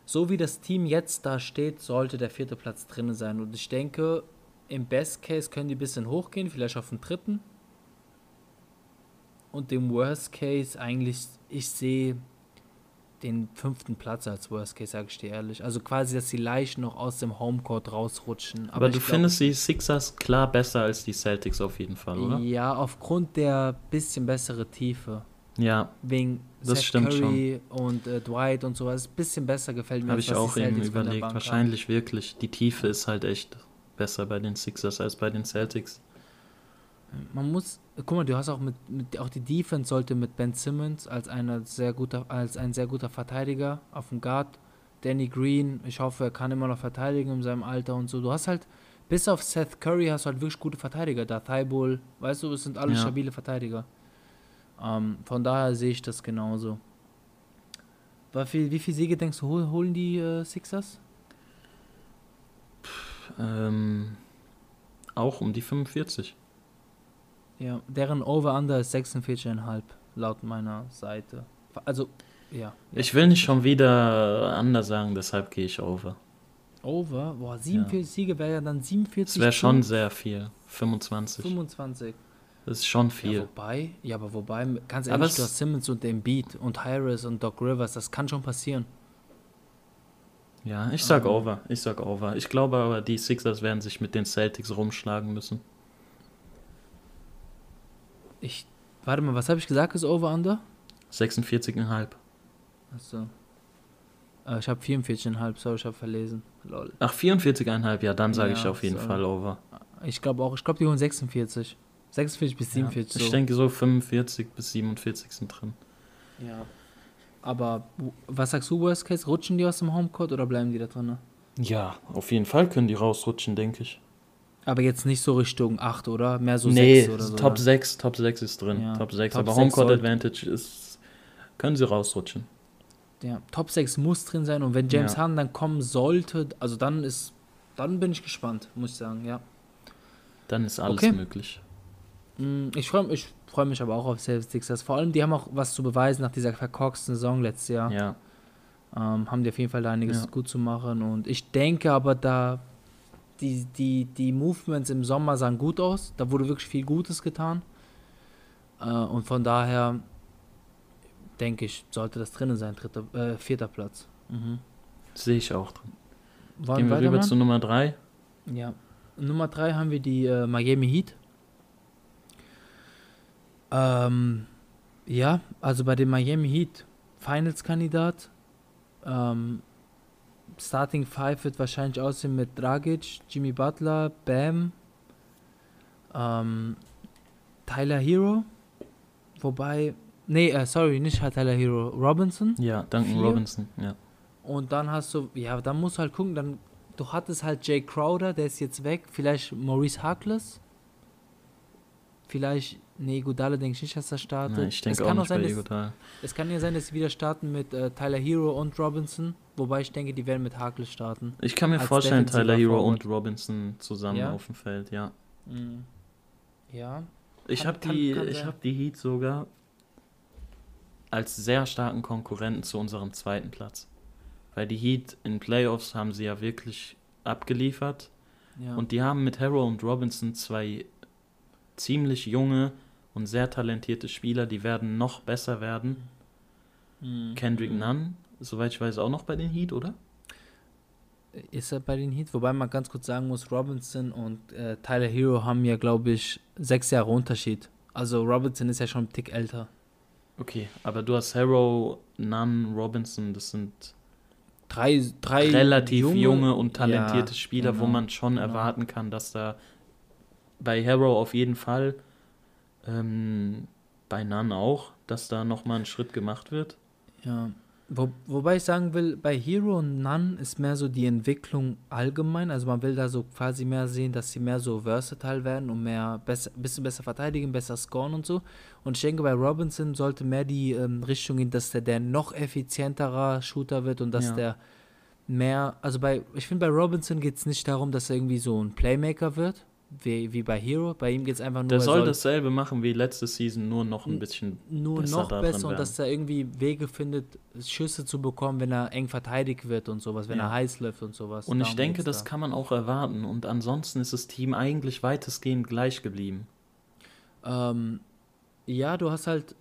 so wie das Team jetzt da steht, sollte der vierte Platz drin sein. Und ich denke, im Best Case können die ein bisschen hochgehen, vielleicht auf den dritten. Und im Worst Case eigentlich, ich sehe den fünften Platz als Worst Case, sage ich dir ehrlich. Also quasi, dass sie leicht noch aus dem Homecourt rausrutschen. Aber, ich du glaub- findest die Sixers klar besser als die Celtics auf jeden Fall, oder? Ja, aufgrund der bisschen bessere Tiefe. Ja, Wegen Das Seth stimmt Curry und äh, Dwight und sowas. Bisschen besser gefällt mir. habe ich auch eben überlegt. Wahrscheinlich wirklich. Die Tiefe ist halt echt besser bei den Sixers als bei den Celtics. Man muss, guck mal, du hast auch mit, mit auch die Defense sollte mit Ben Simmons als einer sehr guter, als ein sehr guter Verteidiger auf dem Guard. Danny Green, ich hoffe, er kann immer noch verteidigen in seinem Alter und so. Du hast halt, bis auf Seth Curry hast du halt wirklich gute Verteidiger da. Thibault, weißt du, es sind alles Ja. stabile Verteidiger. Ähm, von daher sehe ich das genauso. Wie viel, wie viele Siege denkst du, hol- holen die äh, Sixers? Ähm, auch um die 45. Ja, deren Over-Under ist 46,5 laut meiner Seite. Also, ja. ja. Ich will nicht schon wieder anders sagen, deshalb gehe ich over. Over? Boah, 47 Siege wäre ja dann 47 Das wäre schon sehr viel. 25. 25. Das ist schon Ja, viel. wobei, ja, aber wobei, ganz Aber ehrlich, es- du hast Simmons und Embiid und Harris und Doc Rivers, das kann schon passieren. Ja, ich sag Ähm. over. Ich sag over. Ich glaube aber, die Sixers werden sich mit den Celtics rumschlagen müssen. Ich, warte mal, was habe ich gesagt, ist Over-Under? 46,5. Achso. Äh, ich habe 44,5, sorry, ich habe verlesen. Lol. Ach, 44,5, ja, dann sage ich Ja, auf jeden sorry. Fall over. Ich glaube auch, ich glaube, die holen 46. 46 bis 47 Ich so. denke so 45 bis 47 sind drin. Ja. Aber was sagst du, Worst Case? Rutschen die aus dem Homecourt oder bleiben die da drin? Ja, auf jeden Fall können die rausrutschen, denke ich. Aber jetzt nicht so Richtung 8, oder? Mehr so nee, 6 oder so. Top oder? 6, Top 6 ist drin. Ja, Top 6, Top aber 6 Homecourt sollte- Advantage ist. Können sie rausrutschen. Ja, Top 6 muss drin sein und wenn James Ja. Harden dann kommen sollte, also dann ist, dann bin ich gespannt, muss ich sagen, ja. Dann ist alles Okay. möglich. Mm, Ich freue ich freu mich aber auch auf Celtics Sixers. Vor allem, die haben auch was zu beweisen nach dieser verkorksten Saison letztes Jahr. Ja. Ähm, haben die auf jeden Fall da einiges Ja. gut zu machen. Und ich denke aber, da die, die, die Movements im Sommer sahen gut aus. Da wurde wirklich viel Gutes getan. Äh, und von daher denke ich, sollte das drinnen sein, dritter, äh, vierter Platz. Mhm. Sehe ich auch drin. Wollen Gehen wir rüber zu Nummer 3. Ja. Nummer drei haben wir die äh, Miami Heat. Ähm, ja, also bei dem Miami Heat Finals-Kandidat. Ähm, Starting Five wird wahrscheinlich aussehen mit Dragic, Jimmy Butler, Bam, ähm, Tyler Hero. Wobei, nee, äh, sorry, nicht Tyler Hero, Robinson. Ja, Duncan Vier? Robinson. Ja. Und dann hast du, ja, dann musst du halt gucken, dann, du hattest halt Jay Crowder, der ist jetzt weg, vielleicht Maurice Harkless. Vielleicht, nee, Godale denke ich nicht, dass er startet. Nein, ich es denke auch kann bei sein, dass. Es kann ja sein, dass sie wieder starten mit äh, Tyler Hero und Robinson, wobei ich denke, die werden mit Harkless starten. Ich kann mir vorstellen, Tyler Hero Forward. und Robinson zusammen Ja? auf dem Feld, ja. Ja. Ich habe die, kann ich sein. hab die Heat sogar als sehr starken Konkurrenten zu unserem zweiten Platz. Weil die Heat in Playoffs haben sie ja wirklich abgeliefert. ja. Und die haben mit Harrow und Robinson zwei ziemlich junge und sehr talentierte Spieler, die werden noch besser werden. Mhm. Kendrick Nunn, soweit ich weiß, auch noch bei den Heat, oder? Ist er bei den Heat? Wobei man ganz kurz sagen muss, Robinson und äh, Tyler Hero haben ja, glaube ich, sechs Jahre Unterschied. Also Robinson ist ja schon einen Tick älter. Okay, aber du hast Harrow, Nunn, Robinson, das sind Drei, drei relativ junge, und talentierte Ja, Spieler, wo genau, man schon genau. erwarten kann, dass da bei Harrow auf jeden Fall, ähm, bei Nunn auch, dass da nochmal ein Schritt gemacht wird. Ja. Wo, wobei ich sagen will, bei Hero und Nun ist mehr so die Entwicklung allgemein. Also man will da so quasi mehr sehen, dass sie mehr so versatile werden und mehr besser, bisschen besser verteidigen, besser scoren und so. Und ich denke, bei Robinson sollte mehr die ähm, Richtung gehen, dass der, der noch effizienterer Shooter wird und dass Ja. der mehr, also bei, ich finde bei Robinson geht es nicht darum, dass er irgendwie so ein Playmaker wird, wie, wie bei Hero. Bei ihm geht es einfach nur, Der er soll dasselbe machen wie letzte Season, nur noch ein bisschen. nur besser noch da drin besser und dass er irgendwie Wege findet, Schüsse zu bekommen, wenn er eng verteidigt wird und sowas, wenn Ja. er heiß läuft und sowas. Und ich denke, das da. kann man auch erwarten. Und ansonsten ist das Team eigentlich weitestgehend gleich geblieben. Ähm, ja, du hast halt,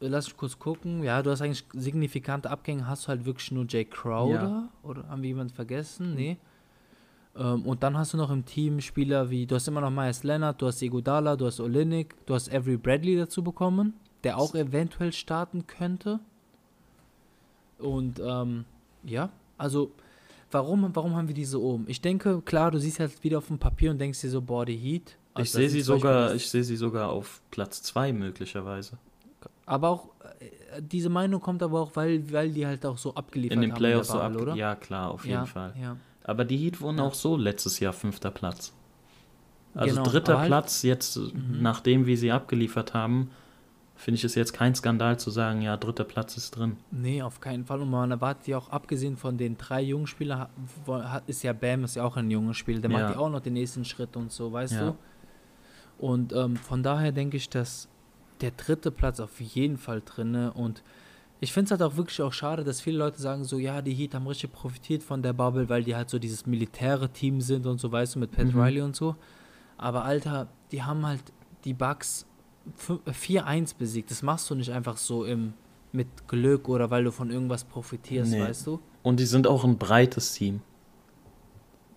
lass mich kurz gucken, ja, du hast eigentlich signifikante Abgänge, hast du halt wirklich nur Jay Crowder oder haben wir jemanden vergessen? Nee. Ähm, und dann hast du noch im Team Spieler wie, du hast immer noch Myers Leonard, du hast Iguodala, du hast Olinik, du hast Avery Bradley dazu bekommen, der auch eventuell starten könnte. Und ähm, ja, also warum, warum haben wir diese oben? Ich denke, klar, du siehst halt wieder auf dem Papier und denkst dir so, boah, die Heat. ich Also sehe das sie sogar, ich sehe sie sogar auf Platz 2 möglicherweise. Aber auch, äh, diese Meinung kommt aber auch, weil, weil die halt auch so abgeliefert In den haben Playoffs so ab. Oder? Ja, klar, auf jeden ja, Fall. Ja. Aber die Heat wurden Ja. auch so letztes Jahr fünfter Platz. Also Genau, dritter halt- Platz jetzt, nachdem wir sie abgeliefert haben, finde ich es jetzt kein Skandal zu sagen, ja, dritter Platz ist drin. Nee, auf keinen Fall. Und man erwartet ja auch, abgesehen von den drei jungen Spielern, ist ja Bam ist ja auch ein junger Spieler. Der Ja. macht ja auch noch den nächsten Schritt und so, weißt Ja. du? Und ähm, von daher denke ich, dass der dritte Platz auf jeden Fall drinne und ich finde es halt auch wirklich auch schade, dass viele Leute sagen so, ja, die Heat haben richtig profitiert von der Bubble, weil die halt so dieses militäre Team sind und so, weißt du, mit Pat Mhm. Riley und so. Aber Alter, die haben halt die fü- 4-1 besiegt. Das machst du nicht einfach so im, mit Glück oder weil du von irgendwas profitierst, Nee. weißt du? Und die sind auch ein breites Team.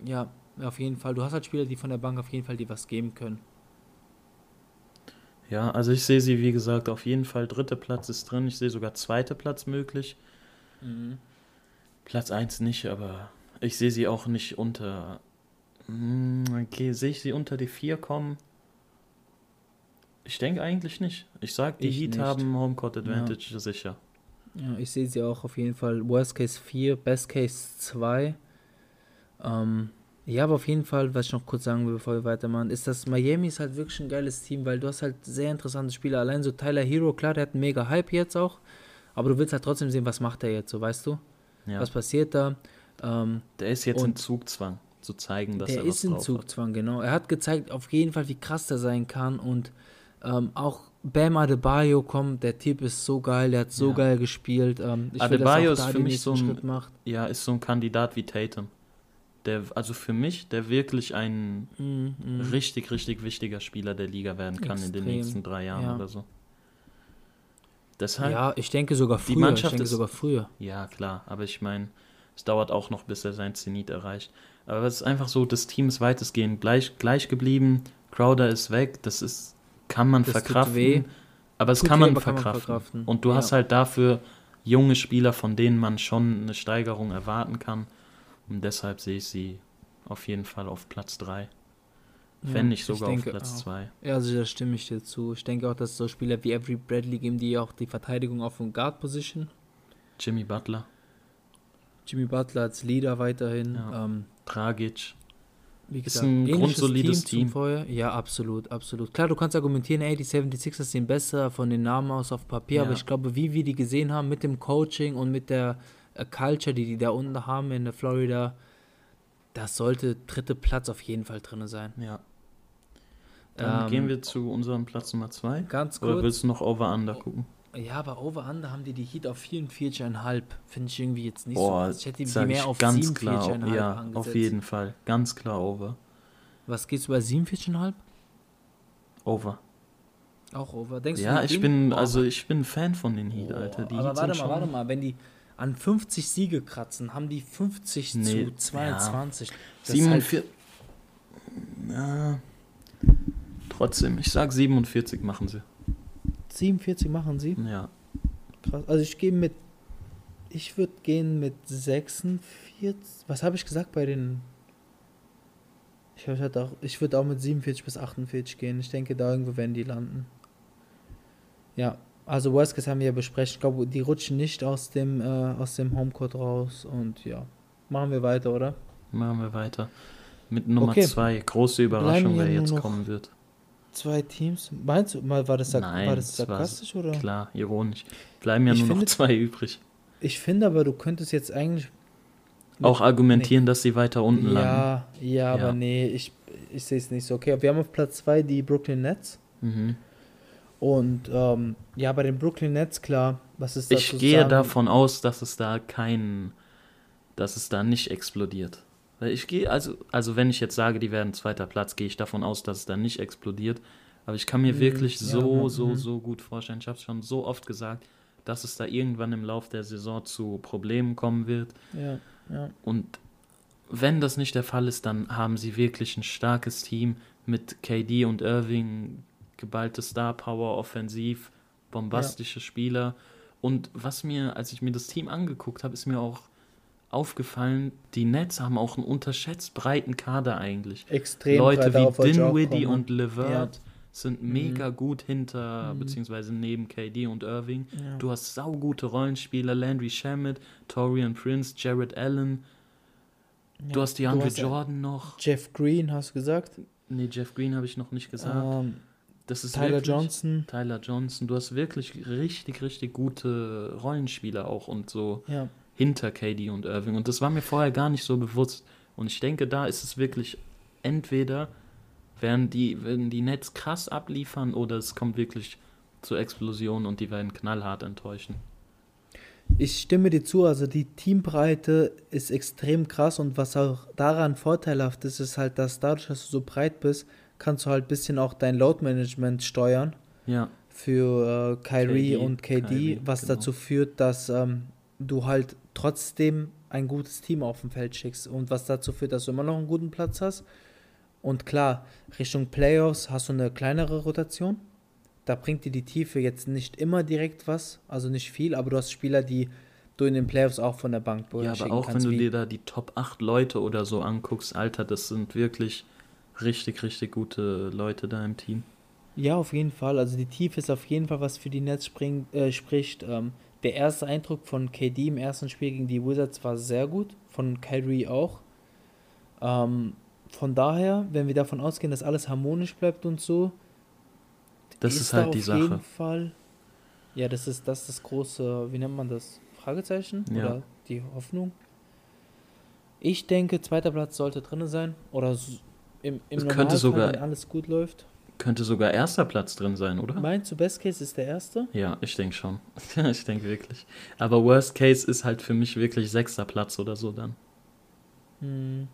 Ja, auf jeden Fall. Du hast halt Spieler, die von der Bank auf jeden Fall dir was geben können. Ja, also ich sehe sie, wie gesagt, auf jeden Fall. Dritter Platz ist drin. Ich sehe sogar zweiter Platz möglich. Platz 1 nicht, aber ich sehe sie auch nicht unter. Hm, Okay, sehe ich sie unter die 4 kommen? Ich denke eigentlich nicht. Ich sag, die Ich Heat nicht. haben Homecourt Advantage sicher. Ja, ich sehe sie auch auf jeden Fall. Worst Case 4, Best Case 2. Ähm, ja, aber auf jeden Fall, was ich noch kurz sagen will, bevor wir weitermachen, ist, dass Miami ist halt wirklich ein geiles Team, weil du hast halt sehr interessante Spieler. Allein so Tyler Hero, klar, der hat einen mega Hype jetzt auch, aber du willst halt trotzdem sehen, was macht er jetzt, so weißt du? Ja. Was passiert da? Ähm, Der ist jetzt in Zugzwang, zu zeigen, dass der er was ist in drauf hat. Zugzwang, genau. Er hat gezeigt auf jeden Fall, wie krass der sein kann und ähm, auch Bam Adebayo kommt, der Typ ist so geil, der hat so Ja. geil gespielt. Ähm, ich Adebayo will, ist dass auch da für den mich so ein- macht. Ja, ist so ein Kandidat wie Tatum. Der, also für mich, der wirklich ein Mhm, mhm. richtig, richtig wichtiger Spieler der Liga werden kann in den Extrem, nächsten drei Jahren ja. oder so. Deshalb, Ja, ich denke sogar früher. Mannschaft ich denke ist- sogar früher. Ja, klar, aber ich meine, es dauert auch noch, bis er sein Zenit erreicht. Aber es ist einfach so, das Team ist weitestgehend gleich, gleich geblieben. Crowder ist weg, das ist, kann man Das verkraften. weh. Aber es kann weh, man, aber kann man verkraften. verkraften. Und du Ja. hast halt dafür junge Spieler, von denen man schon eine Steigerung erwarten kann. Und deshalb sehe ich sie auf jeden Fall auf Platz 3. Ja, Wenn nicht ich sogar auf denke Platz auch. 2. Ja, also da stimme ich dir zu. Ich denke auch, dass so Spieler wie Avery Bradley geben, die auch die Verteidigung auf dem Guard-Position. Jimmy Butler, Jimmy Butler als Leader weiterhin. Ja. Ähm, Dragic. Wie Ist gesagt, ein ähnliches grundsolides Team. Vorher. Ja, absolut, absolut. Klar, du kannst argumentieren, ey, die 76ers sind besser von den Namen aus auf Papier, Ja. aber ich glaube, wie wir die gesehen haben mit dem Coaching und mit der Culture, die die da unten haben in der Florida, das sollte dritte Platz auf jeden Fall drin sein. Ja. Dann Ähm, gehen wir zu unserem Platz Nummer 2. Ganz Oder kurz. willst du noch Over-Under gucken? Ja, aber Over-Under haben die die Heat auf 44,5. Finde ich irgendwie jetzt nicht Boah, so. Ich hätte die mehr auf ganz klar, 47,5 ja, angesetzt. auf jeden Fall. Ganz klar Over. Was geht's bei 47,5? Over. Auch over. Denkst Ja, die ich bin, also ich bin Fan von den Heat, boah, Alter. Die aber Heat warte mal, warte mal, wenn die an 50 Siege kratzen, haben die 50 Nee, zu 22. Das ist 47. Halt, ja, trotzdem, ich sag 47 machen sie. 47 machen sie. Ja. Krass. Also ich gehe mit. Ich würde gehen mit 46. Was habe ich gesagt bei den. Ich, hatte auch, ich würde auch mit 47 bis 48 gehen. Ich denke, da irgendwo werden die landen. Ja, also Worst Case haben wir ja besprechen. Ich glaube, die rutschen nicht aus dem, äh, aus dem Homecourt raus. Und ja, machen wir weiter, oder? Machen wir weiter. Mit Nummer Okay. 2. Große Überraschung, wer ja jetzt noch- kommen wird. Zwei Teams. Meinst du, mal, war das, Nein, war das das war sarkastisch oder? Klar, ironisch. Bleiben ja Ich nur noch finde- zwei übrig. Ich finde aber, du könntest jetzt eigentlich. Auch argumentieren, dass sie weiter unten landen. Ja, ja, aber Ja. nee, ich, ich sehe es nicht so. Okay, wir haben auf Platz 2 die Brooklyn Nets. Mhm. Und ähm, ja, bei den Brooklyn Nets, klar, was ist das? Ich gehe davon aus, dass es da kein, dass es da nicht explodiert. Weil ich gehe, also, also wenn ich jetzt sage, die werden zweiter Platz, gehe ich davon aus, dass es da nicht explodiert. Aber ich kann mir Mhm, wirklich ja, so, ja, so, mhm. so gut vorstellen. Ich habe es schon so oft gesagt, dass es da irgendwann im Lauf der Saison zu Problemen kommen wird. Ja, ja. Und wenn das nicht der Fall ist, dann haben sie wirklich ein starkes Team mit KD und Irving, geballte Star Power, offensiv, bombastische Spieler. Und was mir, als ich mir das Team angeguckt habe, ist mir auch aufgefallen, die Nets haben auch einen unterschätzt breiten Kader eigentlich. Extrem Leute wie Dinwiddie und LeVert Ja. sind Mhm. mega gut hinter, Mhm. beziehungsweise neben KD und Irving. Ja. Du hast saugute Rollenspieler, Landry Shamet, Torian Prince, Jared Allen. Du Ja. hast die Andre ja Jordan noch. Jeff Green, hast du gesagt? Nee, Jeff Green habe ich noch nicht gesagt. Ähm, das ist Tyler wirklich, Johnson. Tyler Johnson. Du hast wirklich richtig, richtig gute Rollenspieler auch und so Ja. hinter KD und Irving. Und das war mir vorher gar nicht so bewusst. Und ich denke, da ist es wirklich entweder werden die, werden die Nets krass abliefern oder es kommt wirklich zur Explosion und die werden knallhart enttäuschen. Ich stimme dir zu, also die Teambreite ist extrem krass und was auch daran vorteilhaft ist, ist halt, dass dadurch, dass du so breit bist, kannst du halt ein bisschen auch dein Load-Management steuern Ja, für äh, Kyrie KD, und KD, Kyrie, was genau. dazu führt, dass ähm, du halt trotzdem ein gutes Team auf dem Feld schickst und was dazu führt, dass du immer noch einen guten Platz hast. Und klar, Richtung Playoffs hast du eine kleinere Rotation. Da bringt dir die Tiefe jetzt nicht immer direkt was, also nicht viel, aber du hast Spieler, die du in den Playoffs auch von der Bank ja aber auch wenn du dir da die Top 8 Leute oder so anguckst, Alter, das sind wirklich richtig, richtig gute Leute da im Team. Ja, auf jeden Fall. Also die Tiefe ist auf jeden Fall was für die Nets spring, äh, spricht. Ähm, der erste Eindruck von KD im ersten Spiel gegen die Wizards war sehr gut, von Kyrie auch. Ähm, von daher, wenn wir davon ausgehen, dass alles harmonisch bleibt und so, Das ist, da halt die auf jeden Sache. Fall. Ja, das ist das, ist das große, wie nennt man das? Fragezeichen? Ja. Oder die Hoffnung? Ich denke, zweiter Platz sollte drin sein. Oder im, im Es könnte sogar- wenn alles gut läuft. Könnte sogar erster Platz drin sein, oder? Meinst du, Best Case ist der erste? Ja, ich denke schon. ich denke wirklich. Aber Worst Case ist halt für mich wirklich sechster Platz oder so dann. Hm.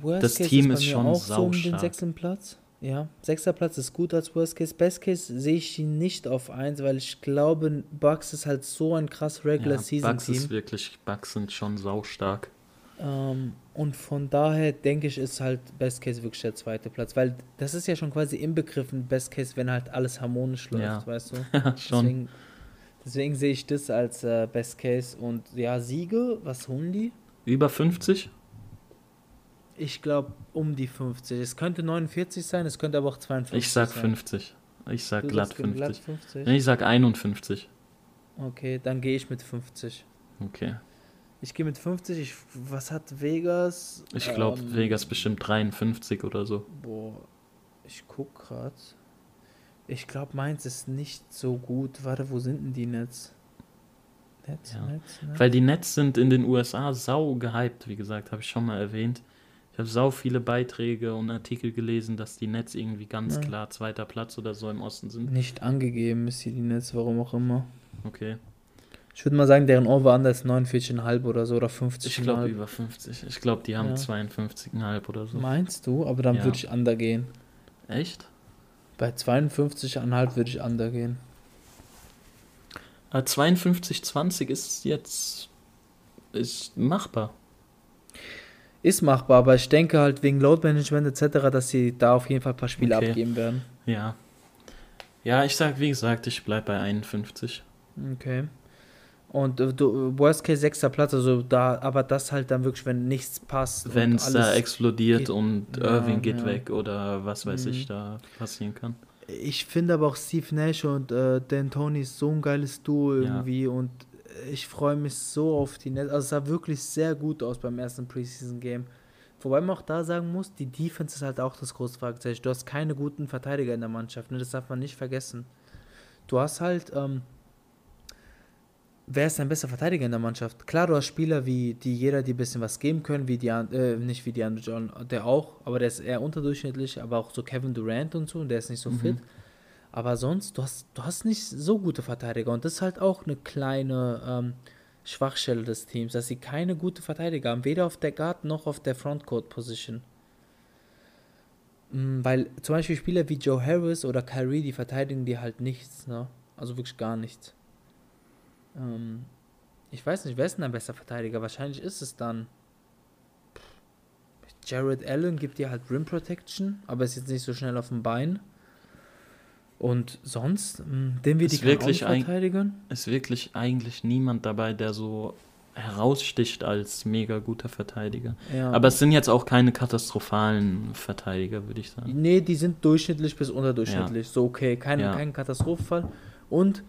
Worst Das Case Team ist mir schon auch so um den sechsten Platz. Ja, sechster Platz ist gut als Worst Case. Best Case sehe ich ihn nicht auf eins, weil ich glaube, Bucks ist halt so ein krass Regular Ja, Season Bucks ist Team. wirklich, Bucks sind schon saustark. Ähm, und von daher denke ich, ist halt Best Case wirklich der zweite Platz, weil das ist ja schon quasi inbegriffen Best Case, wenn halt alles harmonisch läuft, Ja. weißt du? Schon. Deswegen, deswegen sehe ich das als äh, Best Case und ja, Siege, was holen die? Über 50? Ich glaube um die 50. Es könnte 49 sein, es könnte aber auch 52 Ich sag sein. 50. Ich sag Du glatt sagst 50. glatt 50? Nee, ich sag 51. Okay, dann gehe ich mit 50. Okay. Ich gehe mit 50. Ich, was hat Vegas? Ich glaube, Ähm, Vegas bestimmt 53 oder so. Boah, ich guck grad. Ich glaube, meins ist nicht so gut. Warte, wo sind denn die Nets? Nets, Ja. Nets, Nets. Weil die Nets sind in den USA sau gehypt, wie gesagt, habe ich schon mal erwähnt. Ich habe sau viele Beiträge und Artikel gelesen, dass die Nets irgendwie ganz Ja. klar zweiter Platz oder so im Osten sind. Nicht angegeben ist hier die Nets, warum auch immer. Okay. Ich würde mal sagen, deren Over-Under ist 49,5 oder so oder 50. Ich glaube über 50. Ich glaube, die haben Ja. 52,5 oder so. Meinst du? Aber dann Ja. würde ich Under gehen. Echt? Bei 52,5 würde ich undergehen. Äh, 52-20 ist jetzt ist machbar. Ist machbar, aber ich denke halt wegen Load Management etc., dass sie da auf jeden Fall ein paar Spiele Okay. abgeben werden. Ja. Ja, ich sag, wie gesagt, ich bleib bei 51. Okay. Und äh, du, Worst Case sechster Platz, also da, aber das halt dann wirklich, wenn nichts passt. Wenn es da explodiert geht- und Ja, Irving geht ja. weg oder was weiß Mhm. ich da passieren kann. Ich finde aber auch Steve Nash und äh, Dan Tony ist so ein geiles Duo Ja. irgendwie und ich freue mich so auf die Net. Also es sah wirklich sehr gut aus beim ersten Preseason Game. Wobei man auch da sagen muss, die Defense ist halt auch das große Fragezeichen. Du hast keine guten Verteidiger in der Mannschaft, ne? das darf man nicht vergessen. Du hast halt, ähm, wer ist dein bester Verteidiger in der Mannschaft? Klar, du hast Spieler, wie die jeder, die ein bisschen was geben können, wie die, äh, nicht wie die Andre John, der auch, aber der ist eher unterdurchschnittlich, aber auch so Kevin Durant und so, und der ist nicht so Mhm. fit. Aber sonst, du hast, du hast nicht so gute Verteidiger und das ist halt auch eine kleine ähm, Schwachstelle des Teams, dass sie keine gute Verteidiger haben, weder auf der Guard noch auf der Frontcourt-Position. Mm, Weil zum Beispiel Spieler wie Joe Harris oder Kyrie, die verteidigen die halt nichts, ne? Also wirklich gar nichts. Ähm, ich weiß nicht, wer ist denn ein besser Verteidiger? Wahrscheinlich ist es dann. Jared Allen gibt dir halt Rim Protection, aber ist jetzt nicht so schnell auf dem Bein. Und sonst, mh, den wir die auch wirklich ein- verteidigen. Ist wirklich eigentlich niemand dabei, der so heraussticht als mega guter Verteidiger. Ja. Aber es sind jetzt auch keine katastrophalen Verteidiger, würde ich sagen. Nee, die sind durchschnittlich bis unterdurchschnittlich. So okay, kein, Ja. kein Katastrophenfall. Und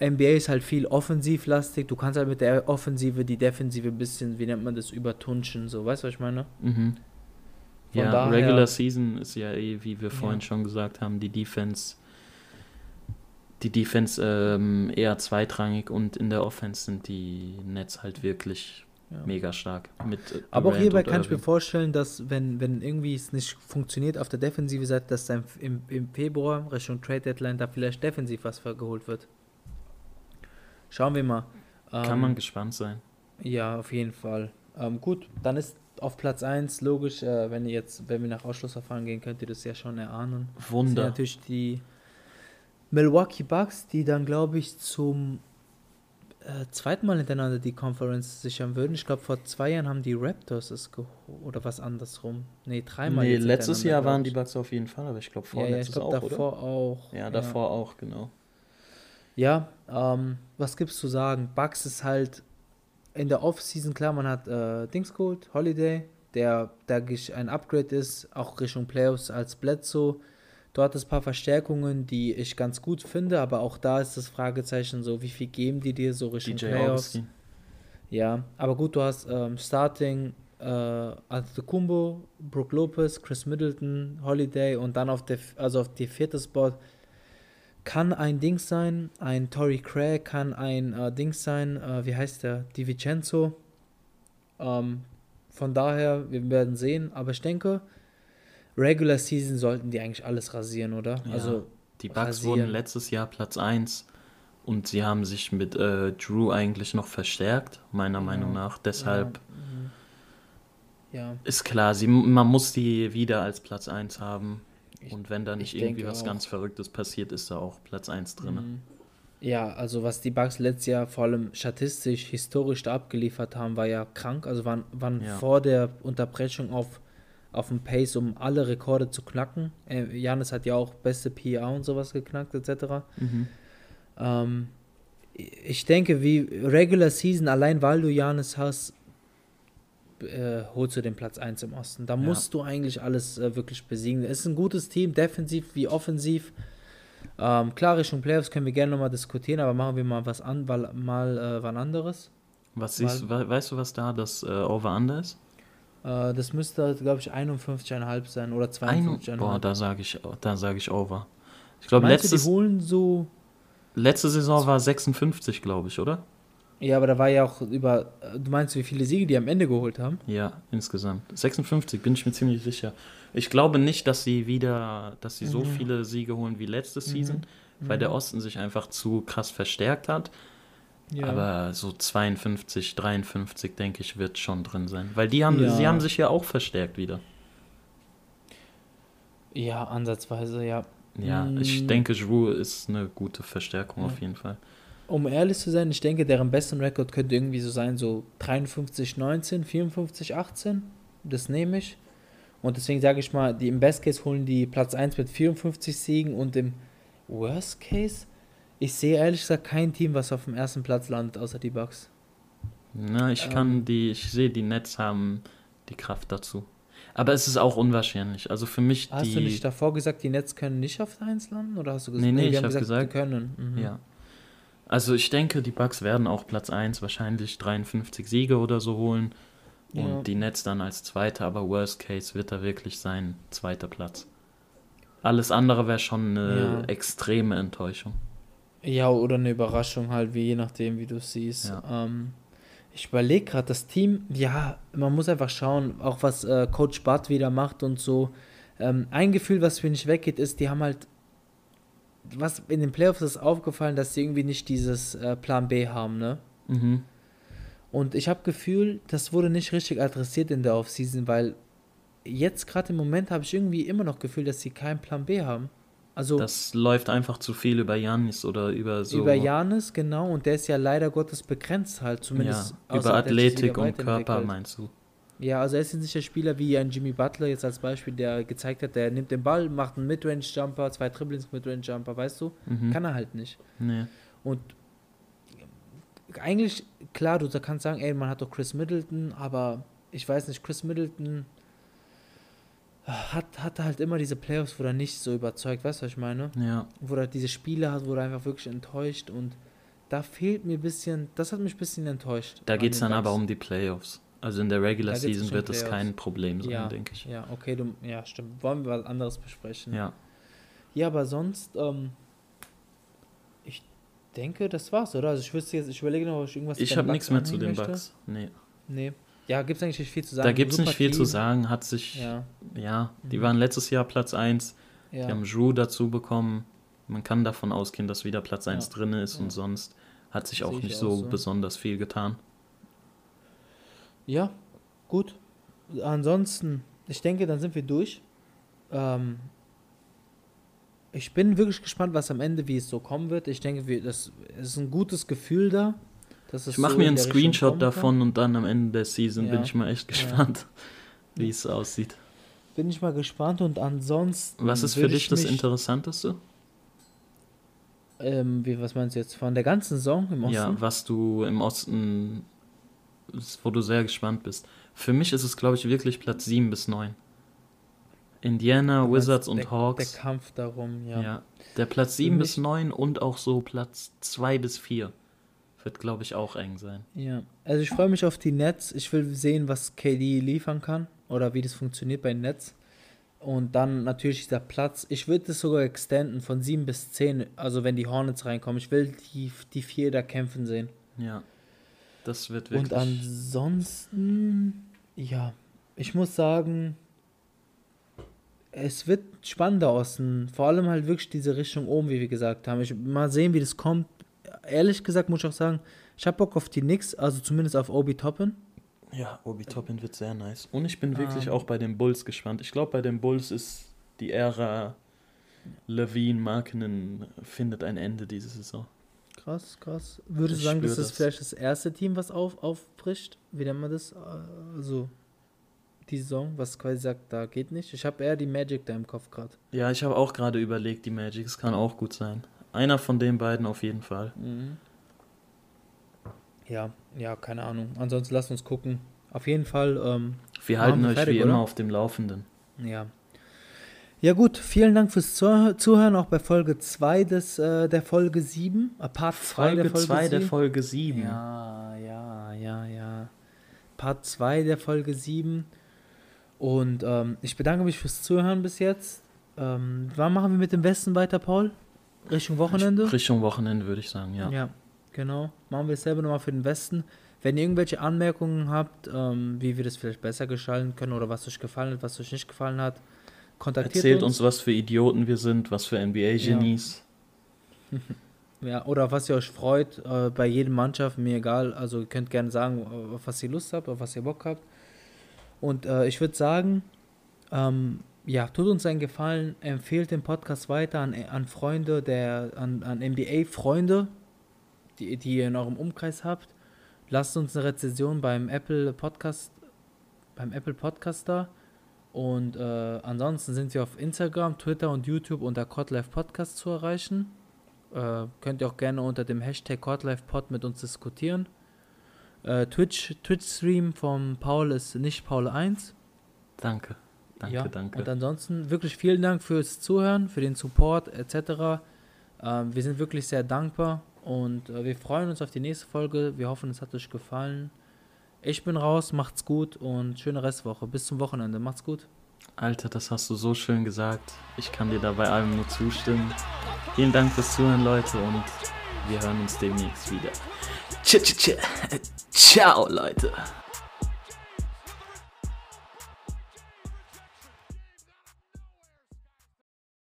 NBA ist halt viel offensivlastig. Du kannst halt mit der Offensive die Defensive ein bisschen, wie nennt man das, übertunschen. So, weißt du, was ich meine? Mhm. Von ja, daher- Regular Season ist ja eh, wie wir Ja. vorhin schon gesagt haben, die Defense, die Defense ähm, eher zweitrangig und in der Offense sind die Nets halt wirklich Ja. mega stark. Mit, äh, Aber auch hierbei kann ich mir Irving. vorstellen, dass wenn, wenn irgendwie es nicht funktioniert auf der defensive Seite, dass dann im, im Februar Richtung Trade Deadline da vielleicht defensiv was geholt wird. Schauen wir mal. Kann Ähm, man gespannt sein. Ja, auf jeden Fall. Ähm, gut, dann ist auf Platz 1 logisch, äh, wenn ihr jetzt, wenn wir nach Ausschlussverfahren gehen, könnt ihr das ja schon erahnen. Das sind Wunder. natürlich die Milwaukee Bucks, die dann, glaube ich, zum äh, zweiten Mal hintereinander die Conference sichern würden. Ich glaube, vor zwei Jahren haben die Raptors es geholt. Oder was andersrum. Nee, dreimal. Nee, letztes Jahr glaub waren die Bucks auf jeden Fall, aber ich glaube Ja, ja, ich vorletztes glaube auch, davor oder? auch. Ja, davor auch, genau. Ja, ähm, was gibt's zu sagen? Bucks ist halt in der Offseason, klar, man hat äh, Dings geholt, Holiday, der, gesch- ein Upgrade ist, auch Richtung Playoffs als Bledsoe. Dort ist ein paar Verstärkungen, die ich ganz gut finde, aber auch da ist das Fragezeichen so, wie viel geben die dir so Richtung DJ Playoffs? Augustin. Ja, aber gut, du hast ähm, Starting äh, Antetokounmpo, Brook Lopez, Chris Middleton, Holiday und dann auf der, also auf die vierte Spot kann ein Dings sein, ein Tory Craig, kann ein äh, Dings sein, äh, wie heißt der, Di Vincenzo. Ähm, von daher, wir werden sehen, aber ich denke, Regular Season sollten die eigentlich alles rasieren, oder? Ja. Also, Die Bucks rasieren. wurden letztes Jahr Platz 1 und sie haben sich mit äh, Drew eigentlich noch verstärkt, meiner Meinung nach. Deshalb ja, ist klar, sie, man muss die wieder als Platz 1 haben. Ich- Und wenn da nicht ich irgendwie was auch. ganz Verrücktes passiert, ist da auch Platz 1 drin. Mhm. Ja, also was die Bucks letztes Jahr vor allem statistisch, historisch da abgeliefert haben, war ja krank. Also waren, waren Ja. vor der Unterbrechung auf, auf dem Pace, um alle Rekorde zu knacken. Äh, Janis hat ja auch beste PA und sowas geknackt, etc. Mhm. Ähm, ich denke, wie Regular Season, allein weil du Janis hast, äh, holst du den Platz 1 im Osten. Da Ja. musst du eigentlich alles äh, wirklich besiegen. Es ist ein gutes Team, defensiv wie offensiv. Ähm, klar, Richtung Playoffs können wir gerne nochmal diskutieren, aber machen wir mal was an, weil, mal äh, wann anderes. Was siehst, we weißt du, was da das äh, Over-Under ist? Äh, das müsste, glaube ich, 51,5 sein oder Ein, 52,5. boah, da sage ich, da sag ich Over. Ich glaube, du, letztes, die holen so. letzte Saison war 56, glaube ich, oder? Ja, aber da war ja auch über. äh, Du meinst, wie viele Siege die am Ende geholt haben? Ja, insgesamt. 56 bin ich mir ziemlich sicher. Ich glaube nicht, dass sie wieder, dass sie so Mhm. viele Siege holen wie letzte Season, weil Mhm. der Osten sich einfach zu krass verstärkt hat. Ja. Aber so 52, 53, denke ich, wird schon drin sein. Weil die haben, Ja. sie haben sich ja auch verstärkt wieder. Ja, ansatzweise, ja. Ja, ich Mm. denke, Drew ist eine gute Verstärkung Ja. auf jeden Fall. Um ehrlich zu sein, ich denke, deren besten Rekord könnte irgendwie so sein, so 53, 19, 54, 18. Das nehme ich. Und deswegen sage ich mal, die im Best Case holen die Platz 1 mit 54 Siegen und im Worst Case, ich sehe ehrlich gesagt kein Team, was auf dem ersten Platz landet, außer die Bucks. Na, ich Ähm. kann die, ich sehe, die Nets haben die Kraft dazu. Aber es ist auch unwahrscheinlich. Also für mich Hast die. du nicht davor gesagt, die Nets können nicht auf der 1 landen? Oder hast du gesagt, Nee, nee, wir ich haben hab gesagt- die können. Mhm. Ja. Also ich denke, die Bucks werden auch Platz 1 wahrscheinlich 53 Siege oder so holen. Und Ja. die Nets dann als Zweiter, aber Worst Case wird da wirklich sein zweiter Platz. Alles andere wäre schon eine Ja. extreme Enttäuschung. Ja, oder eine Überraschung halt, wie je nachdem, wie du es siehst. Ja. Ähm, ich überlege gerade, das Team, ja, man muss einfach schauen, auch was äh, Coach Bud wieder macht und so. Ähm, ein Gefühl, was mir nicht weggeht, ist, die haben halt, was in den Playoffs ist aufgefallen, dass sie irgendwie nicht dieses äh, Plan B haben, ne? Mhm. Und ich habe Gefühl, das wurde nicht richtig adressiert in der Offseason, weil jetzt gerade im Moment habe ich irgendwie immer noch Gefühl, dass sie keinen Plan B haben. Also Das läuft einfach zu viel über Janis oder über so. Über Janis, genau, und der ist ja leider Gottes begrenzt halt, ja, zumindest. über außer hat er sich Athletik und Körper meinst du? Ja, also er ist jetzt nicht der Spieler wie ein Jimmy Butler jetzt als Beispiel, der gezeigt hat, der nimmt den Ball, macht einen Midrange-Jumper, zwei Dribblings Midrange-Jumper, weißt du? Mhm. Kann er halt nicht. Nee. Und eigentlich, klar, du kannst sagen, ey, man hat doch Chris Middleton, aber ich weiß nicht, Chris Middleton hat, hat halt immer diese Playoffs, wo er nicht so überzeugt, weißt du, was ich meine? Ja. wo er diese Spiele hat, wo er einfach wirklich enttäuscht und da fehlt mir ein bisschen, das hat mich ein bisschen enttäuscht. Da geht es dann aber Bucks. um die Playoffs. Also in der Regular Da Season wird Playoffs. kein Problem sein, ja, denke ich. Ja, okay, du, ja, stimmt. Wollen wir was anderes besprechen? Ja. Ja, aber sonst, ähm, ich denke, das war's, oder? Also ich wüsste jetzt, ich überlege noch, ob ich irgendwas Ich habe nichts mehr zu den möchte. Bucks. Nee. Nee. Ja, gibt's eigentlich nicht viel zu sagen. Da gibt es nicht Super viel zu Team. sagen. Hat sich, ja, Ja, die Mhm. waren letztes Jahr Platz 1. ja. Die haben Drew dazu bekommen. Man kann davon ausgehen, dass wieder Platz 1 Ja. drin ist und sonst hat sich Sehe auch ich nicht so, so. besonders viel getan. Ja, gut. Ansonsten, ich denke, dann sind wir durch. Ähm, ich bin wirklich gespannt, was am Ende, wie es so kommen wird. Ich denke, wir, das es ist ein gutes Gefühl da. Ich mache so mir in einen Screenshot davon und dann am Ende der Season bin Ja. ich mal echt Ja. gespannt, wie es aussieht. Bin ich mal gespannt und ansonsten. Was ist für dich ich das Interessanteste? Ähm, wie, was meinst du jetzt? Von der ganzen Saison im Osten? Ja, was du im Osten, wo du sehr gespannt bist. Für mich ist es, glaube ich, wirklich Platz 7 bis 9. Indiana, Du Wizards der, und Hawks. Der Kampf darum, ja. Ja. Der Platz 7 Für bis mich- 9 und auch so Platz 2 bis 4 wird, glaube ich, auch eng sein. Ja, also ich freue mich auf die Nets. Ich will sehen, was KD liefern kann oder wie das funktioniert bei Nets. Und dann natürlich dieser Platz. Ich würde es sogar extenden von 7 bis 10, also wenn die Hornets reinkommen. Ich will die, die vier da kämpfen sehen. Ja. Das wird Und wirklich. ansonsten, ja, ich muss sagen, es wird spannender Osten. Vor allem halt wirklich diese Richtung oben, wie wir gesagt haben. Ich mal sehen, wie das kommt. Ehrlich gesagt muss ich auch sagen, ich habe Bock auf die Knicks, also zumindest auf Obi Toppin. Ja, Obi Toppin wird sehr nice. Und ich bin wirklich Ähm. auch bei den Bulls gespannt. Ich glaube, bei den Bulls ist die Ära Levine, Markinen findet ein Ende diese Saison. Krass, krass. Würdest du sagen, das spür ist das. vielleicht das erste Team, was auf, aufbricht? Wie nennt man das? Also, die Saison, was quasi sagt, da geht nicht. Ich habe eher die Magic da im Kopf gerade. Ja, ich habe auch gerade überlegt, die Magic, es kann auch gut sein. Einer von den beiden auf jeden Fall. Ja, ja, keine Ahnung. Ansonsten lasst uns gucken. Auf jeden Fall, ähm, Wir halten wir euch fertig, wie oder? immer auf dem Laufenden. ja. Ja gut, vielen Dank fürs Zuh- Zuhören, auch bei Folge 2 des, äh, der Folge 7. Äh, Part 2 Folge der Folge 2 der 7. Folge 7. Ja, ja, ja, ja. Part 2 der Folge 7. Und ähm, ich bedanke mich fürs Zuhören bis jetzt. Ähm, wann machen wir mit dem Westen weiter, Paul? Richtung Wochenende? Richtung Wochenende würde ich sagen, ja. Ja, genau. Machen wir es selber nochmal für den Westen. Wenn ihr irgendwelche Anmerkungen habt, ähm, wie wir das vielleicht besser gestalten können oder was euch gefallen hat, was euch nicht gefallen hat, kontaktiert Erzählt uns. was für Idioten wir sind, was für NBA-Genies. Ja, oder auf was ihr euch freut, äh, bei jedem Mannschaft, mir egal. Also ihr könnt gerne sagen, auf was ihr Lust habt, auf was ihr Bock habt. Und äh, ich würde sagen, ähm, ja, tut uns einen Gefallen, empfehlt den Podcast weiter an, an Freunde, der, an, an NBA-Freunde, die, die ihr in eurem Umkreis habt. Lasst uns eine Rezession beim Apple Podcast, beim Apple Podcaster. Und äh, ansonsten sind wir auf Instagram, Twitter und YouTube unter Codlife Podcast zu erreichen. Äh, könnt ihr auch gerne unter dem Hashtag CodLifePod mit uns diskutieren. Äh, Twitch, Twitch-Stream vom Paul ist nicht Paul1. Danke. Danke, ja, danke. Und ansonsten wirklich vielen Dank fürs Zuhören, für den Support etc. Ähm, wir sind wirklich sehr dankbar und äh, wir freuen uns auf die nächste Folge. Wir hoffen, es hat euch gefallen. Ich bin raus, macht's gut und schöne Restwoche. Bis zum Wochenende. Macht's gut. Alter, das hast du so schön gesagt. Ich kann dir da bei allem nur zustimmen. Vielen Dank fürs Zuhören, Leute, und wir hören uns demnächst wieder. Ciao, ciao, ciao. Ciao, Leute.